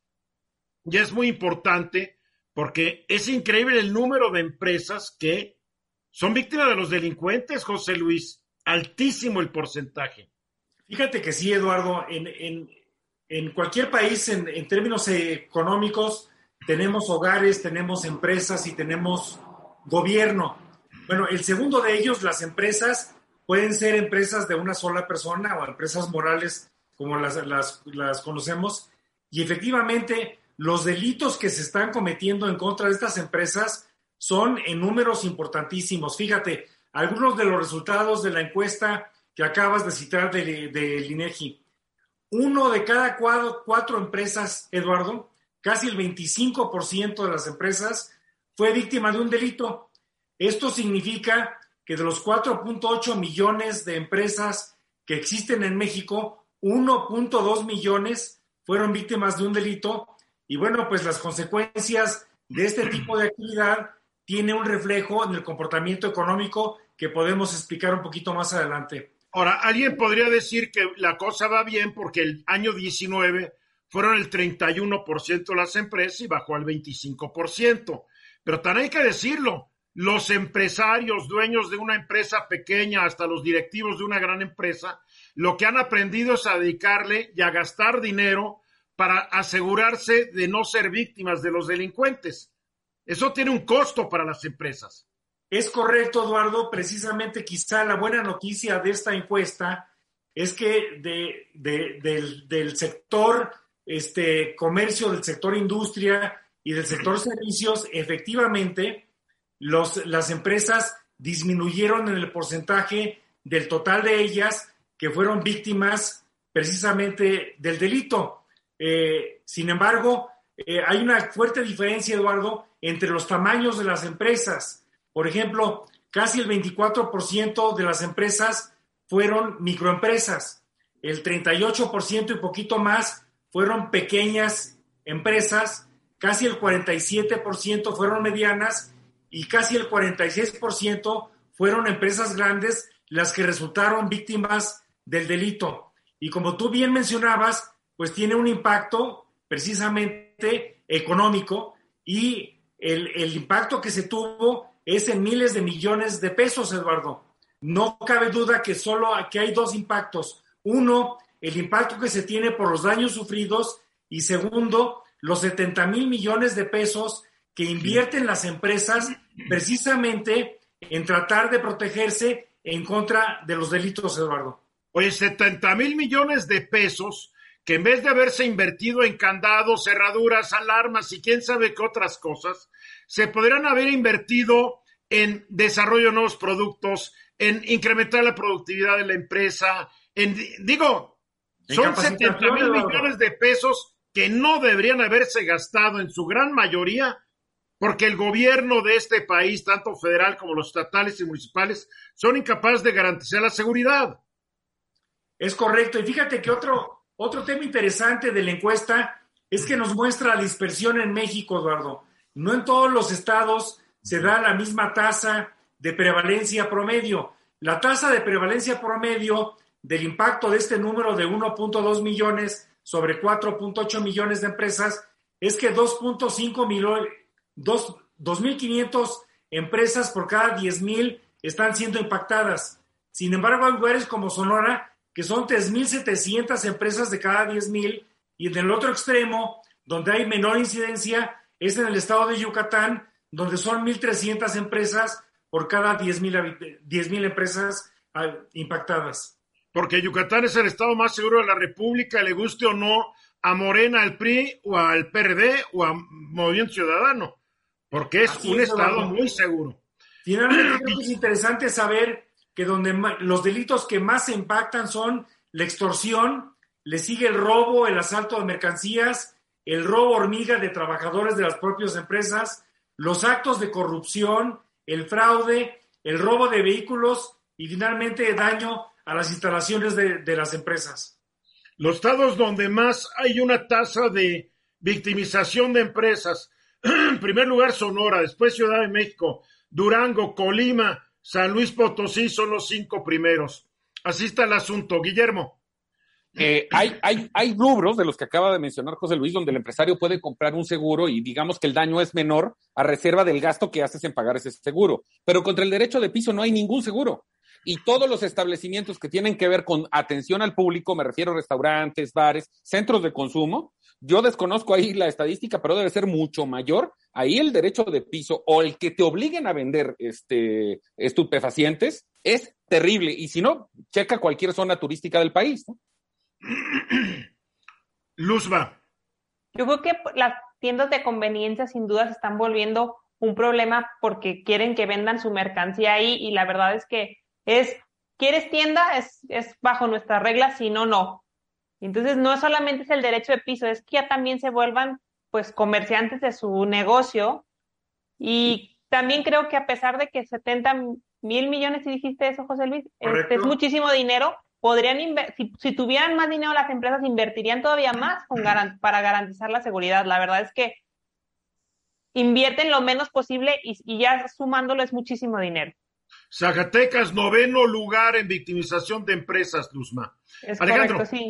y es muy importante porque es increíble el número de empresas que son víctimas de los delincuentes, José Luis. Altísimo el porcentaje. Fíjate que sí, Eduardo, en, cualquier país, en, términos económicos, tenemos hogares, tenemos empresas y tenemos gobierno. Bueno, el segundo de ellos, las empresas, pueden ser empresas de una sola persona o empresas morales como las, las, las conocemos. Y efectivamente, los delitos que se están cometiendo en contra de estas empresas son en números importantísimos. Fíjate, algunos de los resultados de la encuesta que acabas de citar del de, INEGI. Uno de cada cuatro, cuatro empresas, Eduardo, casi el 25% de las empresas fue víctima de un delito. Esto significa que de los 4.8 millones de empresas que existen en México, 1.2 millones fueron víctimas de un delito y bueno, pues las consecuencias de este tipo de actividad tiene un reflejo en el comportamiento económico que podemos explicar un poquito más adelante. Ahora, alguien podría decir que la cosa va bien porque el año 19 fueron el 31% de las empresas y bajó al 25%. Pero también hay que decirlo, los empresarios, dueños de una empresa pequeña hasta los directivos de una gran empresa, lo que han aprendido es a dedicarle y a gastar dinero para asegurarse de no ser víctimas de los delincuentes. Eso tiene un costo para las empresas. Es correcto, Eduardo. Precisamente quizá la buena noticia de esta encuesta es que del, sector este, comercio, del sector industria y del sector servicios, efectivamente, los, las empresas disminuyeron en el porcentaje del total de ellas que fueron víctimas precisamente del delito. Eh, sin embargo, eh, hay una fuerte diferencia, Eduardo, entre los tamaños de las empresas. Por ejemplo, casi el 24% de las empresas fueron microempresas, el 38% y poquito más fueron pequeñas empresas, casi el 47% fueron medianas y casi el 46% fueron empresas grandes las que resultaron víctimas del delito. Y como tú bien mencionabas, pues tiene un impacto precisamente económico y el, impacto que se tuvo es en miles de millones de pesos, Eduardo. No cabe duda que solo aquí hay dos impactos. Uno, el impacto que se tiene por los daños sufridos y segundo, los 70 mil millones de pesos que invierten las empresas precisamente en tratar de protegerse en contra de los delitos, Eduardo. Oye, 70 mil millones de pesos que en vez de haberse invertido en candados, cerraduras, alarmas y quién sabe qué otras cosas, se podrían haber invertido en desarrollo de nuevos productos, en incrementar la productividad de la empresa, en, digo, son capacitación, 70 mil millones de pesos que no deberían haberse gastado en su gran mayoría porque el gobierno de este país, tanto federal como los estatales y municipales, son incapaces de garantizar la seguridad. Es correcto. Y fíjate que otro, otro tema interesante de la encuesta es que nos muestra la dispersión en México, Eduardo. No en todos los estados se da la misma tasa de prevalencia promedio. La tasa de prevalencia promedio del impacto de este número de 1.2 millones sobre 4.8 millones de empresas es que 2.5 millones, 2.500 empresas por cada 10.000 están siendo impactadas. Sin embargo, hay lugares como Sonora que son 3.700 empresas de cada 10.000 y en el otro extremo, donde hay menor incidencia, es en el estado de Yucatán, donde son 1.300 empresas por cada 10.000 10,000 empresas ah, impactadas. Porque Yucatán es el estado más seguro de la República, le guste o no a Morena, al PRI, o al PRD, o a Movimiento Ciudadano, porque es Así un es, estado Eduardo. muy seguro. Finalmente, creo que es interesante saber que donde los delitos que más se impactan son la extorsión, le sigue el robo, el asalto de mercancías, el robo hormiga de trabajadores de las propias empresas, los actos de corrupción, el fraude, el robo de vehículos y finalmente daño a las instalaciones de, de las empresas. Los estados donde más hay una tasa de victimización de empresas, en primer lugar Sonora, después Ciudad de México, Durango, Colima, San Luis Potosí son los cinco primeros. Así está el asunto. Guillermo. Eh, hay, hay, hay rubros de los que acaba de mencionar José Luis donde el empresario puede comprar un seguro y digamos que el daño es menor a reserva del gasto que haces en pagar ese seguro. Pero contra el derecho de piso no hay ningún seguro. Y todos los establecimientos que tienen que ver con atención al público, me refiero a restaurantes, bares, centros de consumo, yo desconozco ahí la estadística, pero debe ser mucho mayor. Ahí el derecho de piso o el que te obliguen a vender este, estupefacientes es terrible. Y si no, checa cualquier zona turística del país. ¿no? Luzba. Yo creo que las tiendas de conveniencia sin duda se están volviendo un problema porque quieren que vendan su mercancía ahí y la verdad es que es, ¿quieres tienda? Es, es bajo nuestras reglas, si no, no. Entonces no solamente es el derecho de piso, es que ya también se vuelvan pues comerciantes de su negocio y también creo que a pesar de que 70 mil millones, si dijiste eso, José Luis, este, es muchísimo dinero, podrían si, si, tuvieran más dinero las empresas invertirían todavía más con garan para garantizar la seguridad. La verdad es que invierten lo menos posible y, y, ya sumándolo es muchísimo dinero. Zacatecas, noveno lugar en victimización de empresas, Luzma. Es Alejandro. correcto, sí.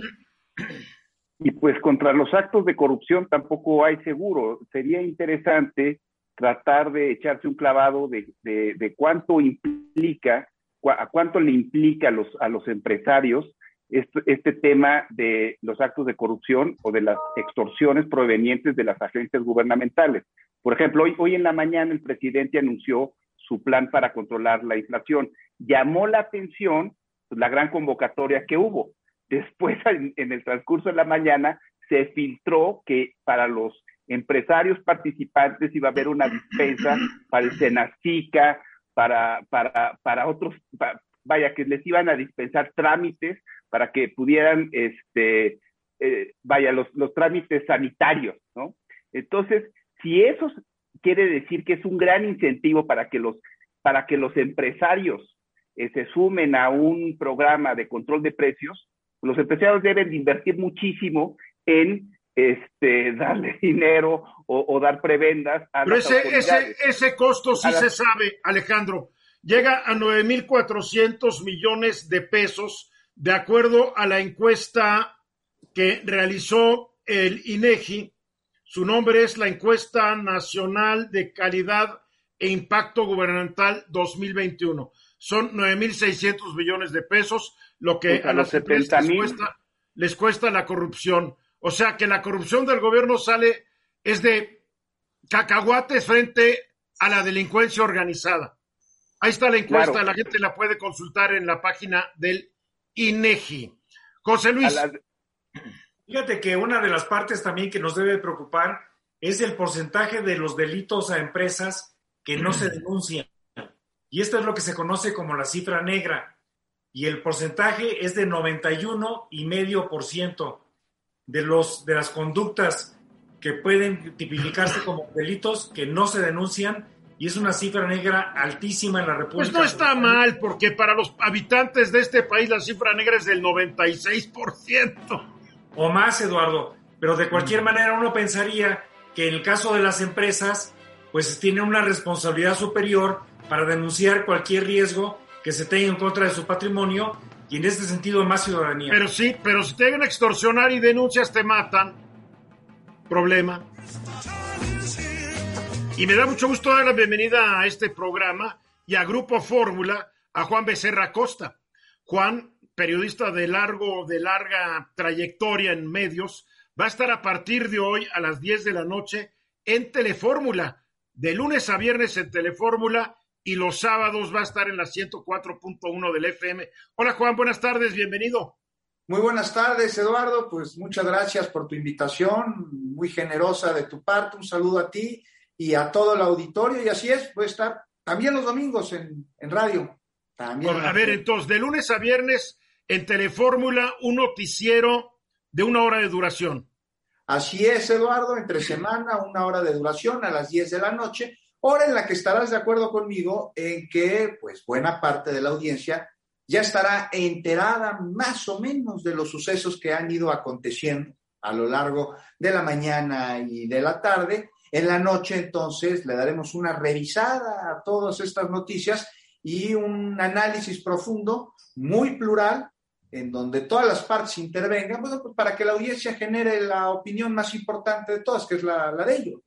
Y pues contra los actos de corrupción tampoco hay seguro. Sería interesante tratar de echarse un clavado de, de, de cuánto implica a cuánto le implica a los, a los empresarios este, este, tema de los actos de corrupción o de las extorsiones provenientes de las agencias gubernamentales. Por ejemplo, hoy, hoy en la mañana el presidente anunció su plan para controlar la inflación. Llamó la atención pues, la gran convocatoria que hubo. Después, en, el transcurso de la mañana, se filtró que para los empresarios participantes iba a haber una dispensa para el Senacica, para, para, para otros, vaya, que les iban a dispensar trámites para que pudieran, este, eh, vaya, los, los trámites sanitarios, ¿no? Entonces, si eso quiere decir que es un gran incentivo para que los, para que los empresarios eh, se sumen a un programa de control de precios, los empresarios deben de invertir muchísimo en este, darle dinero o, o dar prebendas a Pero las ese, ese, ese costo sí se sabe, Alejandro. Llega a 9.400 millones de pesos, de acuerdo a la encuesta que realizó el INEGI. Su nombre es la Encuesta Nacional de Calidad e Impacto Gubernamental 2021. Son 9.600 millones de pesos, lo que a las los empresas 70,000. les cuesta, les cuesta la corrupción. O sea que la corrupción del gobierno sale, es de cacahuates frente a la delincuencia organizada. Ahí está la encuesta, Claro. la gente la puede consultar en la página del INEGI. José A Luis, Fíjate que una de las partes también que nos debe preocupar es el porcentaje de los delitos a empresas que no se denuncian. y esto es lo que se conoce como la cifra negra, y el porcentaje es de 91,5% de, los, de las conductas que pueden tipificarse como delitos que no se denuncian y es una cifra negra altísima en la República. Pues no está mal, porque para los habitantes de este país la cifra negra es del 96%. O más, Eduardo. Pero de cualquier manera uno pensaría que en el caso de las empresas, pues tienen una responsabilidad superior para denunciar cualquier riesgo que se tenga en contra de su patrimonio y en este sentido más ciudadanía. Pero sí, pero si te llegan a extorsionar y denuncias te matan, problema. Y me da mucho gusto dar la bienvenida a este programa y a Grupo Fórmula a Juan Becerra Costa. Juan, periodista de largo, de larga trayectoria en medios, va a estar a partir de hoy a las 10 de la noche en Telefórmula, de lunes a viernes en Telefórmula y los sábados va a estar en la 104.1 del FM. Hola Juan, buenas tardes, bienvenido. Muy buenas tardes, Eduardo. Pues muchas gracias por tu invitación, muy generosa de tu parte. Un saludo a ti y a todo el auditorio. Y así es, voy a estar también los domingos en, radio. También a ver, entonces, de lunes a viernes en Telefórmula, un noticiero de una hora de duración. Así es, Eduardo, entre semana, una hora de duración a las 10 de la noche hora en la que estarás de acuerdo conmigo en que, pues, buena parte de la audiencia ya estará enterada más o menos de los sucesos que han ido aconteciendo a lo largo de la mañana y de la tarde. En la noche, entonces, le daremos una revisada a todas estas noticias y un análisis profundo, muy plural, en donde todas las partes intervengan, bueno, pues para que la audiencia genere la opinión más importante de todas, que es la, la de ellos.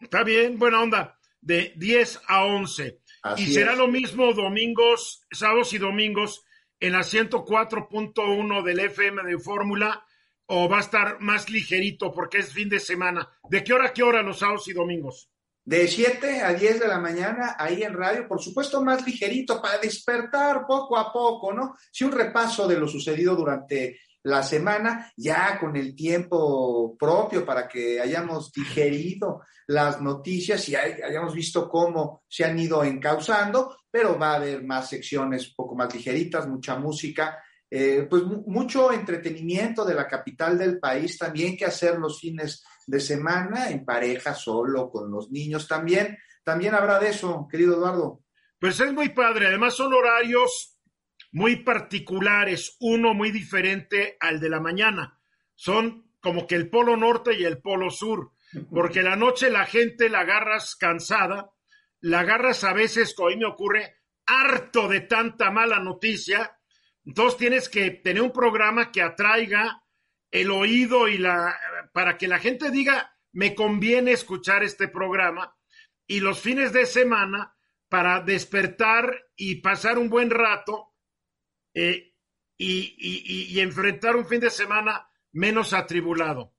Está bien, buena onda de 10 a 11. y será lo mismo domingos, sábados y domingos en la 104.1 del FM de Fórmula o va a estar más ligerito porque es fin de semana. ¿De qué hora a qué hora los sábados y domingos? De 7 a 10 de la mañana ahí en radio, por supuesto más ligerito para despertar poco a poco, ¿no? Sí, un repaso de lo sucedido durante la semana, ya con el tiempo propio para que hayamos digerido las noticias y hayamos visto cómo se han ido encauzando, pero va a haber más secciones poco más ligeritas, mucha música, eh, pues mucho entretenimiento de la capital del país también que hacer los fines de semana en pareja, solo, con los niños también. También habrá de eso, querido Eduardo. Pues es muy padre, además son horarios muy particulares, uno muy diferente al de la mañana. Son como que el polo norte y el polo sur, porque la noche la gente la agarras cansada, la agarras a veces, como a mí me ocurre, harto de tanta mala noticia. Entonces tienes que tener un programa que atraiga el oído y la para que la gente diga me conviene escuchar este programa y los fines de semana para despertar y pasar un buen rato eh, y, enfrentar un fin de semana menos atribulado.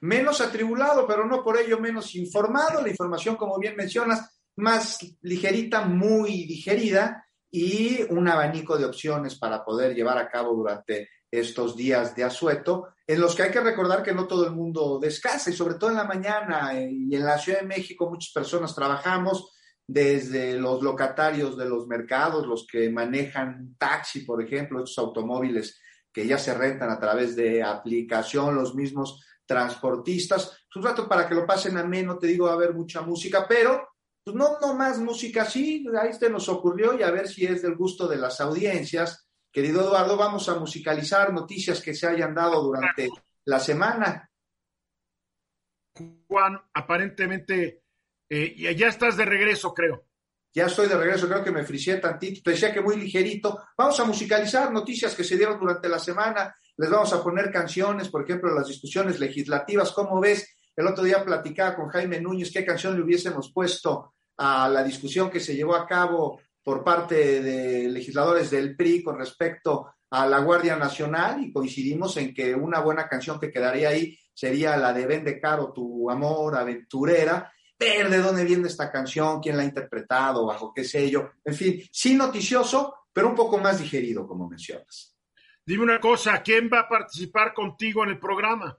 Menos atribulado, pero no por ello menos informado. La información, como bien mencionas, más ligerita, muy digerida y un abanico de opciones para poder llevar a cabo durante estos días de asueto, en los que hay que recordar que no todo el mundo descansa y sobre todo en la mañana y en la Ciudad de México muchas personas trabajamos, desde los locatarios de los mercados, los que manejan taxi, por ejemplo, estos automóviles que ya se rentan a través de aplicación, los mismos transportistas. Un rato para que lo pasen a menos, te digo, va a haber mucha música, pero pues no, no más música así, ahí se nos ocurrió y a ver si es del gusto de las audiencias. Querido Eduardo, vamos a musicalizar noticias que se hayan dado durante la semana. Juan, aparentemente eh, ya estás de regreso, creo. Ya estoy de regreso, creo que me fricié tantito. Te decía que muy ligerito. Vamos a musicalizar noticias que se dieron durante la semana. Les vamos a poner canciones, por ejemplo, las discusiones legislativas. ¿Cómo ves? El otro día platicaba con Jaime Núñez qué canción le hubiésemos puesto a la discusión que se llevó a cabo por parte de legisladores del PRI con respecto a la Guardia Nacional y coincidimos en que una buena canción que quedaría ahí sería la de Vende Caro tu amor aventurera ver de dónde viene esta canción, quién la ha interpretado, bajo qué sello, en fin, sí noticioso, pero un poco más digerido, como mencionas. Dime una cosa, ¿quién va a participar contigo en el programa?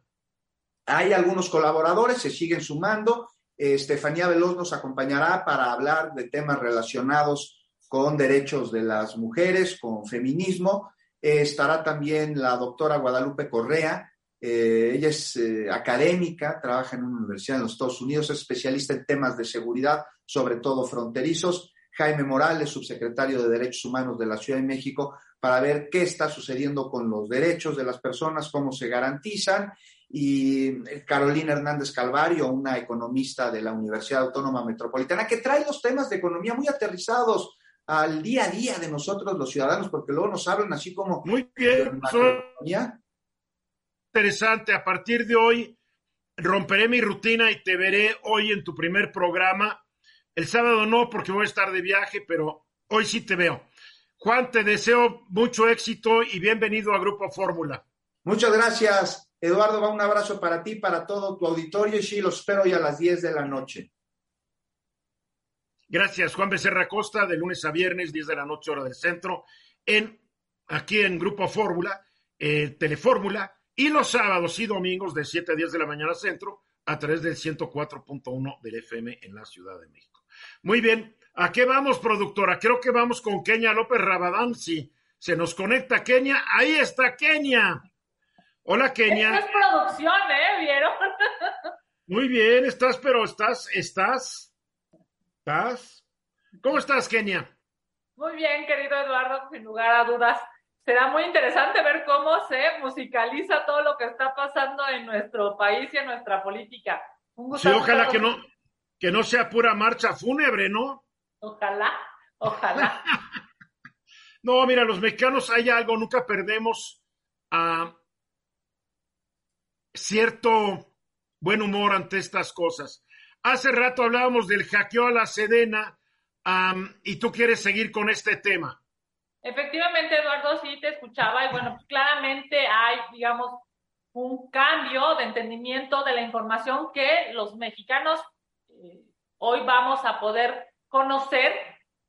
Hay algunos colaboradores, se siguen sumando. Estefanía Veloz nos acompañará para hablar de temas relacionados con derechos de las mujeres, con feminismo. estará también la doctora Guadalupe Correa. ella es académica, trabaja en una universidad en los Estados Unidos, es especialista en temas de seguridad, sobre todo fronterizos. Jaime Morales, subsecretario de Derechos Humanos de la Ciudad de México, para ver qué está sucediendo con los derechos de las personas, cómo se garantizan. Y Carolina Hernández Calvario, una economista de la Universidad Autónoma Metropolitana, que trae los temas de economía muy aterrizados al día a día de nosotros los ciudadanos, porque luego nos hablan así como... Muy bien, interesante. A partir de hoy romperé mi rutina y te veré hoy en tu primer programa el sábado no, porque voy a estar de viaje, pero hoy sí te veo. Juan, te deseo mucho éxito y bienvenido a Grupo Fórmula. Muchas gracias, Eduardo. Va un abrazo para ti, para todo tu auditorio y sí, los espero hoy a las 10 de la noche. Gracias, Juan Becerra Costa, de lunes a viernes, 10 de la noche, hora del centro, en, aquí en Grupo Fórmula, eh, Telefórmula, y los sábados y domingos de 7 a 10 de la mañana centro, a través del 104.1 del FM en la Ciudad de México. Muy bien. ¿A qué vamos, productora? Creo que vamos con Kenia López Rabadán. Si se nos conecta Kenia. Ahí está Kenia. Hola, Kenia. es producción, ¿eh? ¿Vieron? Muy bien, estás, pero estás, estás, estás. ¿Cómo estás, Kenia? Muy bien, querido Eduardo, sin lugar a dudas. Será muy interesante ver cómo se musicaliza todo lo que está pasando en nuestro país y en nuestra política. sí, ojalá que no, que no sea pura marcha fúnebre, ¿no? Ojalá, ojalá. no, mira, los mexicanos hay algo, nunca perdemos a cierto buen humor ante estas cosas. Hace rato hablábamos del hackeo a la Sedena y tú quieres seguir con este tema. Efectivamente, Eduardo, sí te escuchaba y bueno, pues claramente hay, digamos, un cambio de entendimiento de la información que los mexicanos hoy vamos a poder conocer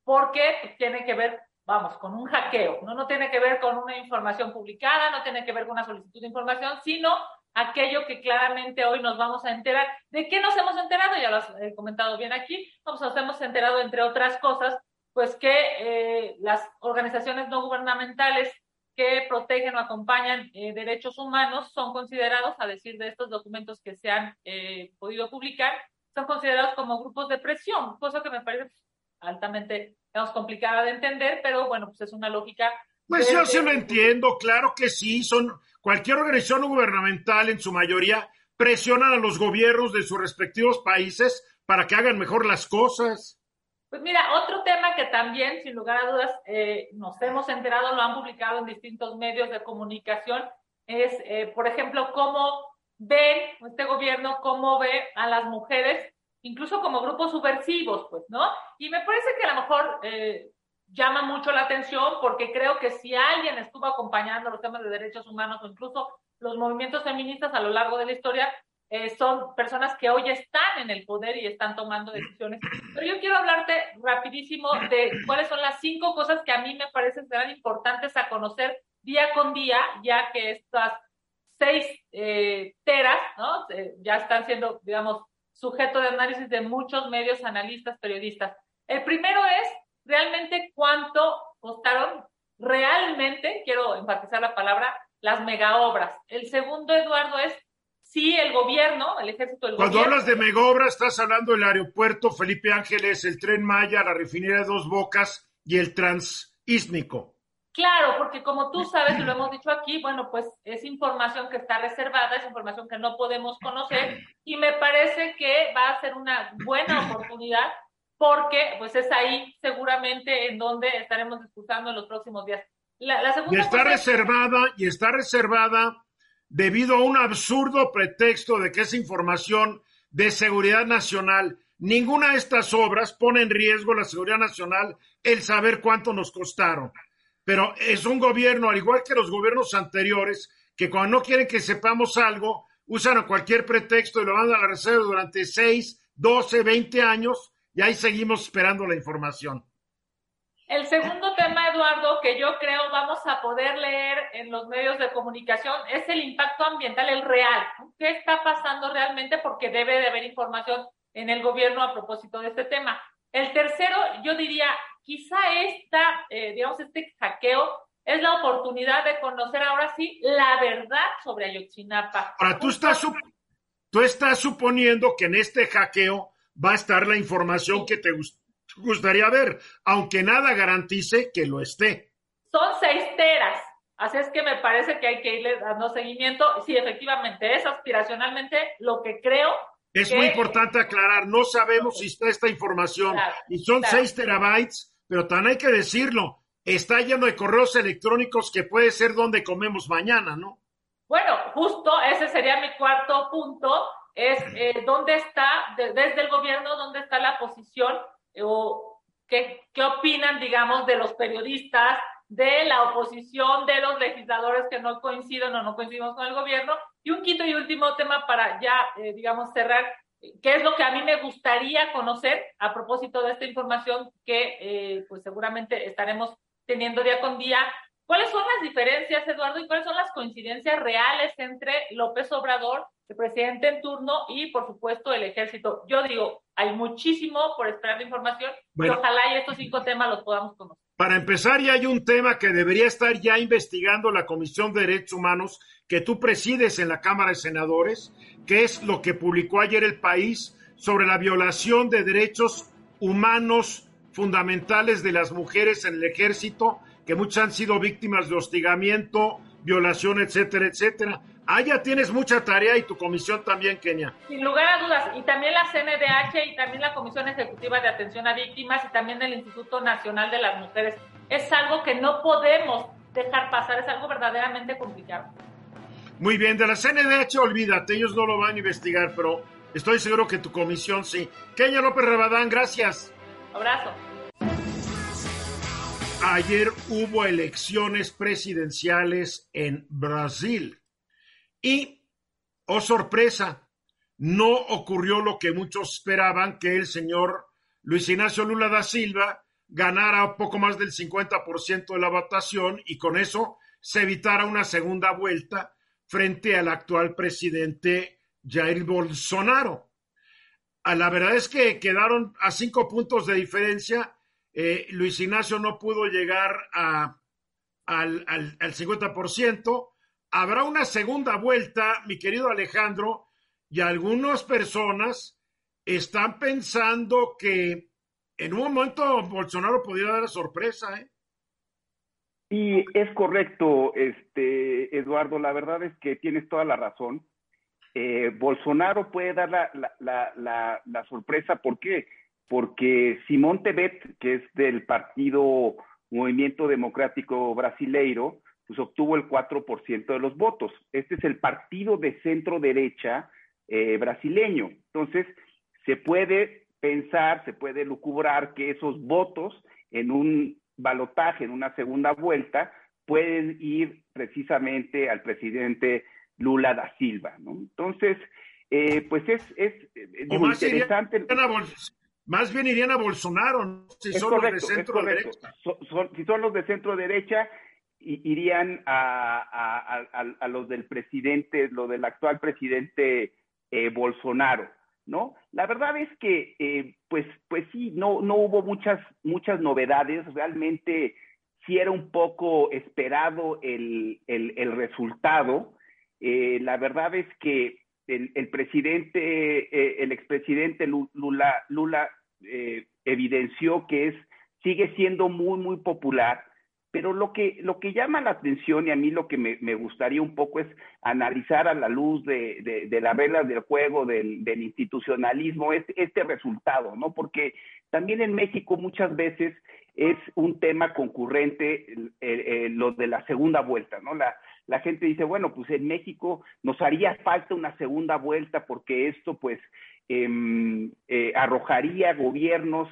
porque tiene que ver, vamos, con un hackeo, ¿no? no tiene que ver con una información publicada, no tiene que ver con una solicitud de información, sino aquello que claramente hoy nos vamos a enterar. ¿De qué nos hemos enterado? Ya lo has he comentado bien aquí. Vamos, nos hemos enterado, entre otras cosas, pues que eh, las organizaciones no gubernamentales que protegen o acompañan eh, derechos humanos son considerados, a decir de estos documentos que se han eh, podido publicar, son considerados como grupos de presión, cosa que me parece altamente digamos, complicada de entender, pero bueno, pues es una lógica. Pues yo sí lo entiendo, claro que sí, son cualquier organización gubernamental en su mayoría presionan a los gobiernos de sus respectivos países para que hagan mejor las cosas. Pues mira, otro tema que también, sin lugar a dudas, eh, nos hemos enterado, lo han publicado en distintos medios de comunicación, es, eh, por ejemplo, cómo ve este gobierno, cómo ve a las mujeres, incluso como grupos subversivos, pues, ¿no? Y me parece que a lo mejor eh, llama mucho la atención porque creo que si alguien estuvo acompañando los temas de derechos humanos o incluso los movimientos feministas a lo largo de la historia, eh, son personas que hoy están en el poder y están tomando decisiones. Pero yo quiero hablarte rapidísimo de cuáles son las cinco cosas que a mí me parecen serán importantes a conocer día con día, ya que estas seis eh, teras, ¿no? Eh, ya están siendo, digamos, sujeto de análisis de muchos medios, analistas, periodistas. El primero es realmente cuánto costaron realmente, quiero enfatizar la palabra, las megaobras. El segundo, Eduardo, es si el gobierno, el ejército del Cuando gobierno... hablas de megaobras, estás hablando del aeropuerto Felipe Ángeles, el tren Maya, la refinería de Dos Bocas y el transísmico. Claro, porque como tú sabes y lo hemos dicho aquí, bueno, pues es información que está reservada, es información que no podemos conocer y me parece que va a ser una buena oportunidad porque pues es ahí seguramente en donde estaremos discutiendo en los próximos días. La, segunda y está reservada y está reservada debido a un absurdo pretexto de que es información de seguridad nacional. Ninguna de estas obras pone en riesgo la seguridad nacional el saber cuánto nos costaron pero es un gobierno, al igual que los gobiernos anteriores, que cuando no quieren que sepamos algo, usan cualquier pretexto y lo mandan a la reserva durante 6, 12, 20 años y ahí seguimos esperando la información. El segundo tema, Eduardo, que yo creo vamos a poder leer en los medios de comunicación es el impacto ambiental, el real. ¿Qué está pasando realmente? Porque debe de haber información en el gobierno a propósito de este tema. El tercero, yo diría, quizá esta, eh, digamos, este hackeo es la oportunidad de conocer ahora sí la verdad sobre Ayotzinapa. Ahora, tú estás, tú estás suponiendo que en este hackeo va a estar la información que te gustaría ver, aunque nada garantice que lo esté. Son seis teras. Así es que me parece que hay que irle dando seguimiento. Sí, efectivamente, es aspiracionalmente lo que creo. Es muy importante aclarar, no sabemos si está esta información y son seis terabytes, pero también hay que decirlo, está lleno de correos electrónicos que puede ser donde comemos mañana, ¿no? Bueno, justo ese sería mi cuarto punto, es eh, dónde está, desde el gobierno, dónde está la posición eh, o qué, qué opinan, digamos, de los periodistas, de la oposición, de los legisladores que no coinciden o no coincidimos con el gobierno. Y un quinto y último tema para ya, eh, digamos, cerrar, qué es lo que a mí me gustaría conocer a propósito de esta información que eh, pues seguramente estaremos teniendo día con día. ¿Cuáles son las diferencias, Eduardo, y cuáles son las coincidencias reales entre López Obrador, el presidente en turno, y, por supuesto, el ejército? Yo digo, hay muchísimo por esperar de información y ojalá y estos cinco temas los podamos conocer. Para empezar, ya hay un tema que debería estar ya investigando la Comisión de Derechos Humanos que tú presides en la Cámara de Senadores, que es lo que publicó ayer el país sobre la violación de derechos humanos fundamentales de las mujeres en el ejército, que muchas han sido víctimas de hostigamiento, violación, etcétera, etcétera. Ah, ya tienes mucha tarea y tu comisión también, Kenia. Sin lugar a dudas, y también la CNDH y también la Comisión Ejecutiva de Atención a Víctimas y también el Instituto Nacional de las Mujeres. Es algo que no podemos dejar pasar, es algo verdaderamente complicado. Muy bien, de la CNDH olvídate, ellos no lo van a investigar, pero estoy seguro que tu comisión sí. Kenia López Rabadán, gracias. Abrazo. Ayer hubo elecciones presidenciales en Brasil. Y, oh sorpresa, no ocurrió lo que muchos esperaban, que el señor Luis Ignacio Lula da Silva ganara poco más del 50% de la votación y con eso se evitara una segunda vuelta frente al actual presidente Jair Bolsonaro. Ah, la verdad es que quedaron a cinco puntos de diferencia. Eh, Luis Ignacio no pudo llegar a, al, al 50%, habrá una segunda vuelta, mi querido Alejandro, y algunas personas están pensando que en un momento Bolsonaro podría dar sorpresa, ¿eh? Y es correcto, este Eduardo, la verdad es que tienes toda la razón. Eh, Bolsonaro puede dar la, la, la, la, sorpresa, ¿por qué? Porque Simón Tebet, que es del partido Movimiento Democrático Brasileiro, pues obtuvo el 4% de los votos. Este es el partido de centro derecha eh, brasileño. Entonces, se puede pensar, se puede lucubrar que esos votos en un balotaje, en una segunda vuelta, pueden ir precisamente al presidente Lula da Silva. ¿no? Entonces, eh, pues es, es más interesante. más bien irían a Bolsonaro, si son los de centro derecha. si son los de centro derecha, irían a, los del presidente, lo del actual presidente eh, Bolsonaro, ¿no? La verdad es que, eh, pues, pues sí, no, no hubo muchas, muchas novedades, realmente sí era un poco esperado el, el, resultado. Eh, la verdad es que el, presidente, el expresidente Lula, Lula evidenció que es, sigue siendo muy, muy popular pero lo que, lo que llama la atención y a mí lo que me, me gustaría un poco es analizar a la luz de, de, de del juego, del, del institucionalismo, este, este, resultado, ¿no? Porque también en México muchas veces es un tema concurrente lo de la segunda vuelta, ¿no? La, la gente dice, bueno, pues en México nos haría falta una segunda vuelta porque esto pues eh, eh, arrojaría gobiernos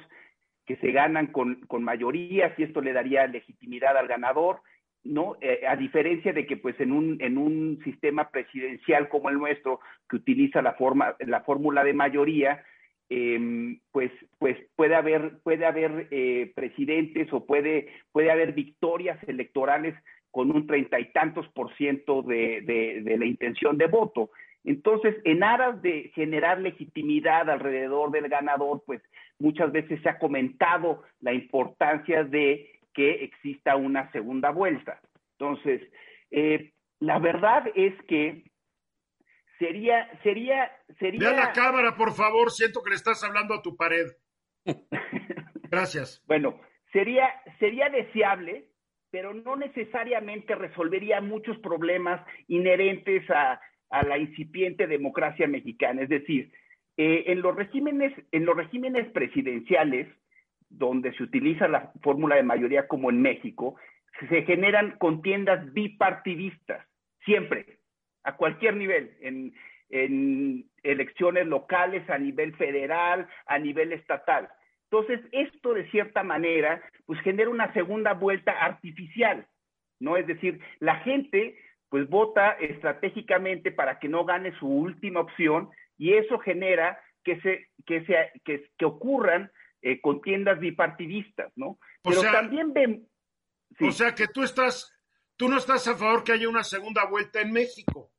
que se ganan con, con mayorías y esto le daría legitimidad al ganador, ¿no? Eh, a diferencia de que pues en un, en un sistema presidencial como el nuestro, que utiliza la, forma, la fórmula de mayoría, eh, pues, pues puede haber, puede haber eh, presidentes o puede, puede haber victorias electorales con un treinta y tantos por ciento de, de, de la intención de voto. Entonces, en aras de generar legitimidad alrededor del ganador, pues muchas veces se ha comentado la importancia de que exista una segunda vuelta. Entonces, eh, la verdad es que sería, sería, sería. Ve a la cámara, por favor. Siento que le estás hablando a tu pared. Gracias. bueno, sería, sería deseable, pero no necesariamente resolvería muchos problemas inherentes a, a la incipiente democracia mexicana. Es decir, eh, en, los regímenes, en los regímenes presidenciales, donde se utiliza la fórmula de mayoría como en México, se generan contiendas bipartidistas, siempre, a cualquier nivel, en, en elecciones locales, a nivel federal, a nivel estatal. Entonces, esto de cierta manera, pues genera una segunda vuelta artificial, ¿no? Es decir, la gente pues vota estratégicamente para que no gane su última opción y eso genera que se que se que, ocurran eh, contiendas bipartidistas, ¿no? Pero también ven O sea que tú estás tú no estás a favor que haya una segunda vuelta en México.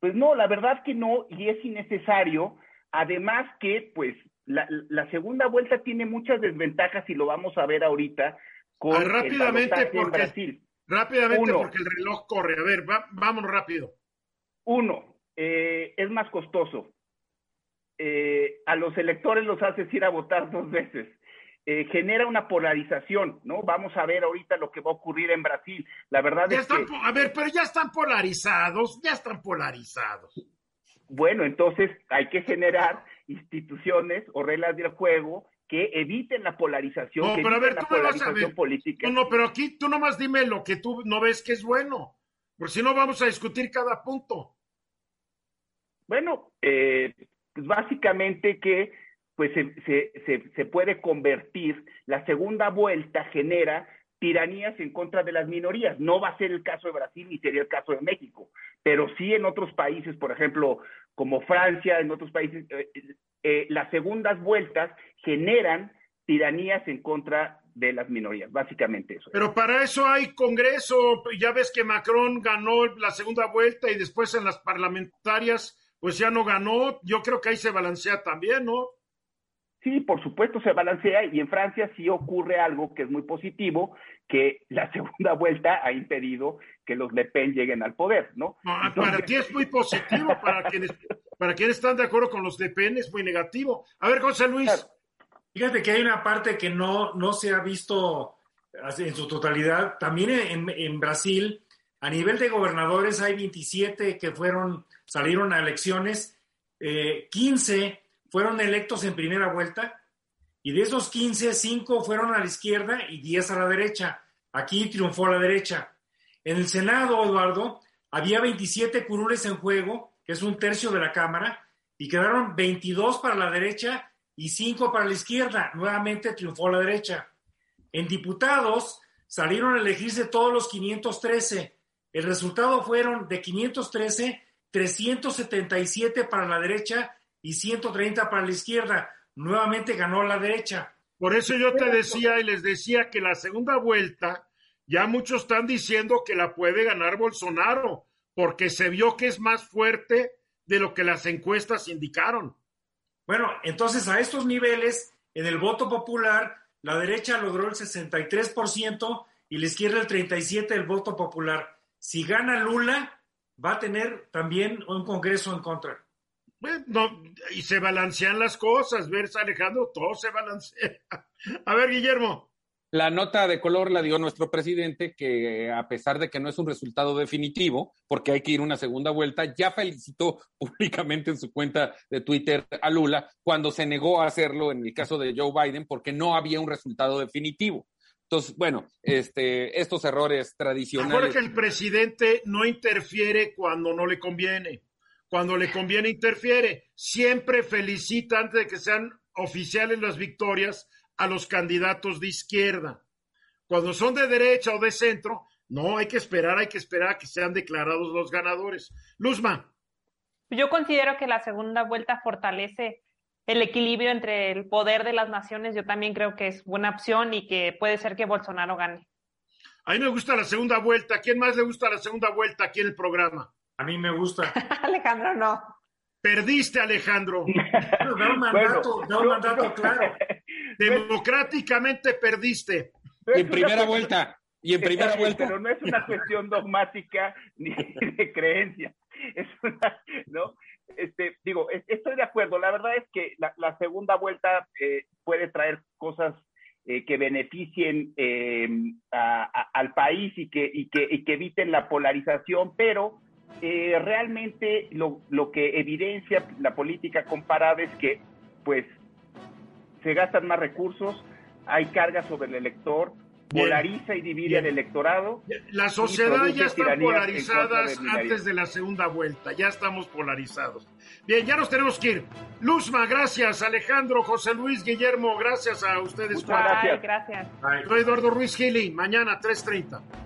Pues no, la verdad que no y es innecesario, además que pues la, la segunda vuelta tiene muchas desventajas y lo vamos a ver ahorita con rápidamente porque Brasil. Rápidamente, porque el reloj corre. A ver, vámonos rápido. Uno, eh, es más costoso. Eh, a los electores los haces ir a votar dos veces. Eh, genera una polarización, ¿no? Vamos a ver ahorita lo que va a ocurrir en Brasil. La verdad es que... A ver, pero ya están polarizados, ya están polarizados. Bueno, entonces hay que generar instituciones o reglas del juego que eviten la polarización, que eviten la polarización política. No, no, pero aquí tú nomás dime lo que tú no ves que es bueno, por si no vamos a discutir cada punto. Bueno, eh, pues básicamente que pues se, se, se, puede convertir, la segunda vuelta genera tiranías en contra de las minorías. No va a ser el caso de Brasil ni sería el caso de México, pero sí en otros países, por ejemplo, como Francia, en otros países, eh, eh, las segundas vueltas generan tiranías en contra de las minorías, básicamente eso. Pero para eso hay Congreso, ya ves que Macron ganó la segunda vuelta y después en las parlamentarias pues ya no ganó, yo creo que ahí se balancea también, ¿no? Sí, por supuesto se balancea y en Francia sí ocurre algo que es muy positivo, que la segunda vuelta ha impedido que los Le Pen lleguen al poder, ¿no? para ti es muy positivo, para quienes, para quienes están de acuerdo con los Le Pen es muy negativo. A ver, José Luis. Fíjate que hay una parte que no, no se ha visto en su totalidad. También en, en Brasil, a nivel de gobernadores, hay 27 que fueron, salieron a elecciones, eh, 15 fueron electos en primera vuelta y de esos 15, 5 fueron a la izquierda y 10 a la derecha. Aquí triunfó la derecha. En el Senado, Eduardo, había 27 curules en juego, que es un tercio de la Cámara, y quedaron 22 para la derecha y 5 para la izquierda. Nuevamente triunfó la derecha. En diputados salieron a elegirse todos los 513. El resultado fueron de 513, 377 para la derecha y 130 para la izquierda. Nuevamente ganó la derecha. Por eso yo te decía y les decía que la segunda vuelta, ya muchos están diciendo que la puede ganar Bolsonaro, porque se vio que es más fuerte de lo que las encuestas indicaron. Bueno, entonces a estos niveles, en el voto popular, la derecha logró el 63% y la izquierda el 37% del voto popular. Si gana Lula, va a tener también un Congreso en contra. No, y se balancean las cosas, ves Alejandro, todo se balancea. A ver, Guillermo. La nota de color la dio nuestro presidente, que a pesar de que no es un resultado definitivo, porque hay que ir una segunda vuelta, ya felicitó públicamente en su cuenta de Twitter a Lula cuando se negó a hacerlo en el caso de Joe Biden, porque no había un resultado definitivo. Entonces, bueno, este, estos errores tradicionales. Ahora que el presidente no interfiere cuando no le conviene cuando le conviene interfiere. Siempre felicita antes de que sean oficiales las victorias a los candidatos de izquierda. Cuando son de derecha o de centro, no, hay que esperar, hay que esperar a que sean declarados los ganadores. Luzma. Yo considero que la segunda vuelta fortalece el equilibrio entre el poder de las naciones. Yo también creo que es buena opción y que puede ser que Bolsonaro gane. A mí me gusta la segunda vuelta. ¿Quién más le gusta la segunda vuelta aquí en el programa? A mí me gusta. Alejandro, no. Perdiste, Alejandro. da un mandato, da un mandato claro. Democráticamente perdiste. Y en primera vuelta. Y en primera vuelta. Pero no es una cuestión dogmática ni de creencia. Es una, ¿no? Este, digo, estoy de acuerdo. La verdad es que la, la segunda vuelta eh, puede traer cosas eh, que beneficien eh, a, a, al país y que, y, que, y que eviten la polarización, pero eh, realmente lo, lo, que evidencia la política comparada es que pues se gastan más recursos, hay carga sobre el elector, Bien. polariza y divide Bien. al electorado. La sociedad ya está polarizadas de antes de la segunda vuelta, ya estamos polarizados. Bien, ya nos tenemos que ir. Luzma, gracias. Alejandro, José Luis, Guillermo, gracias a ustedes. Muchas gracias. gracias. Soy Eduardo Ruiz Gili, mañana 3.30.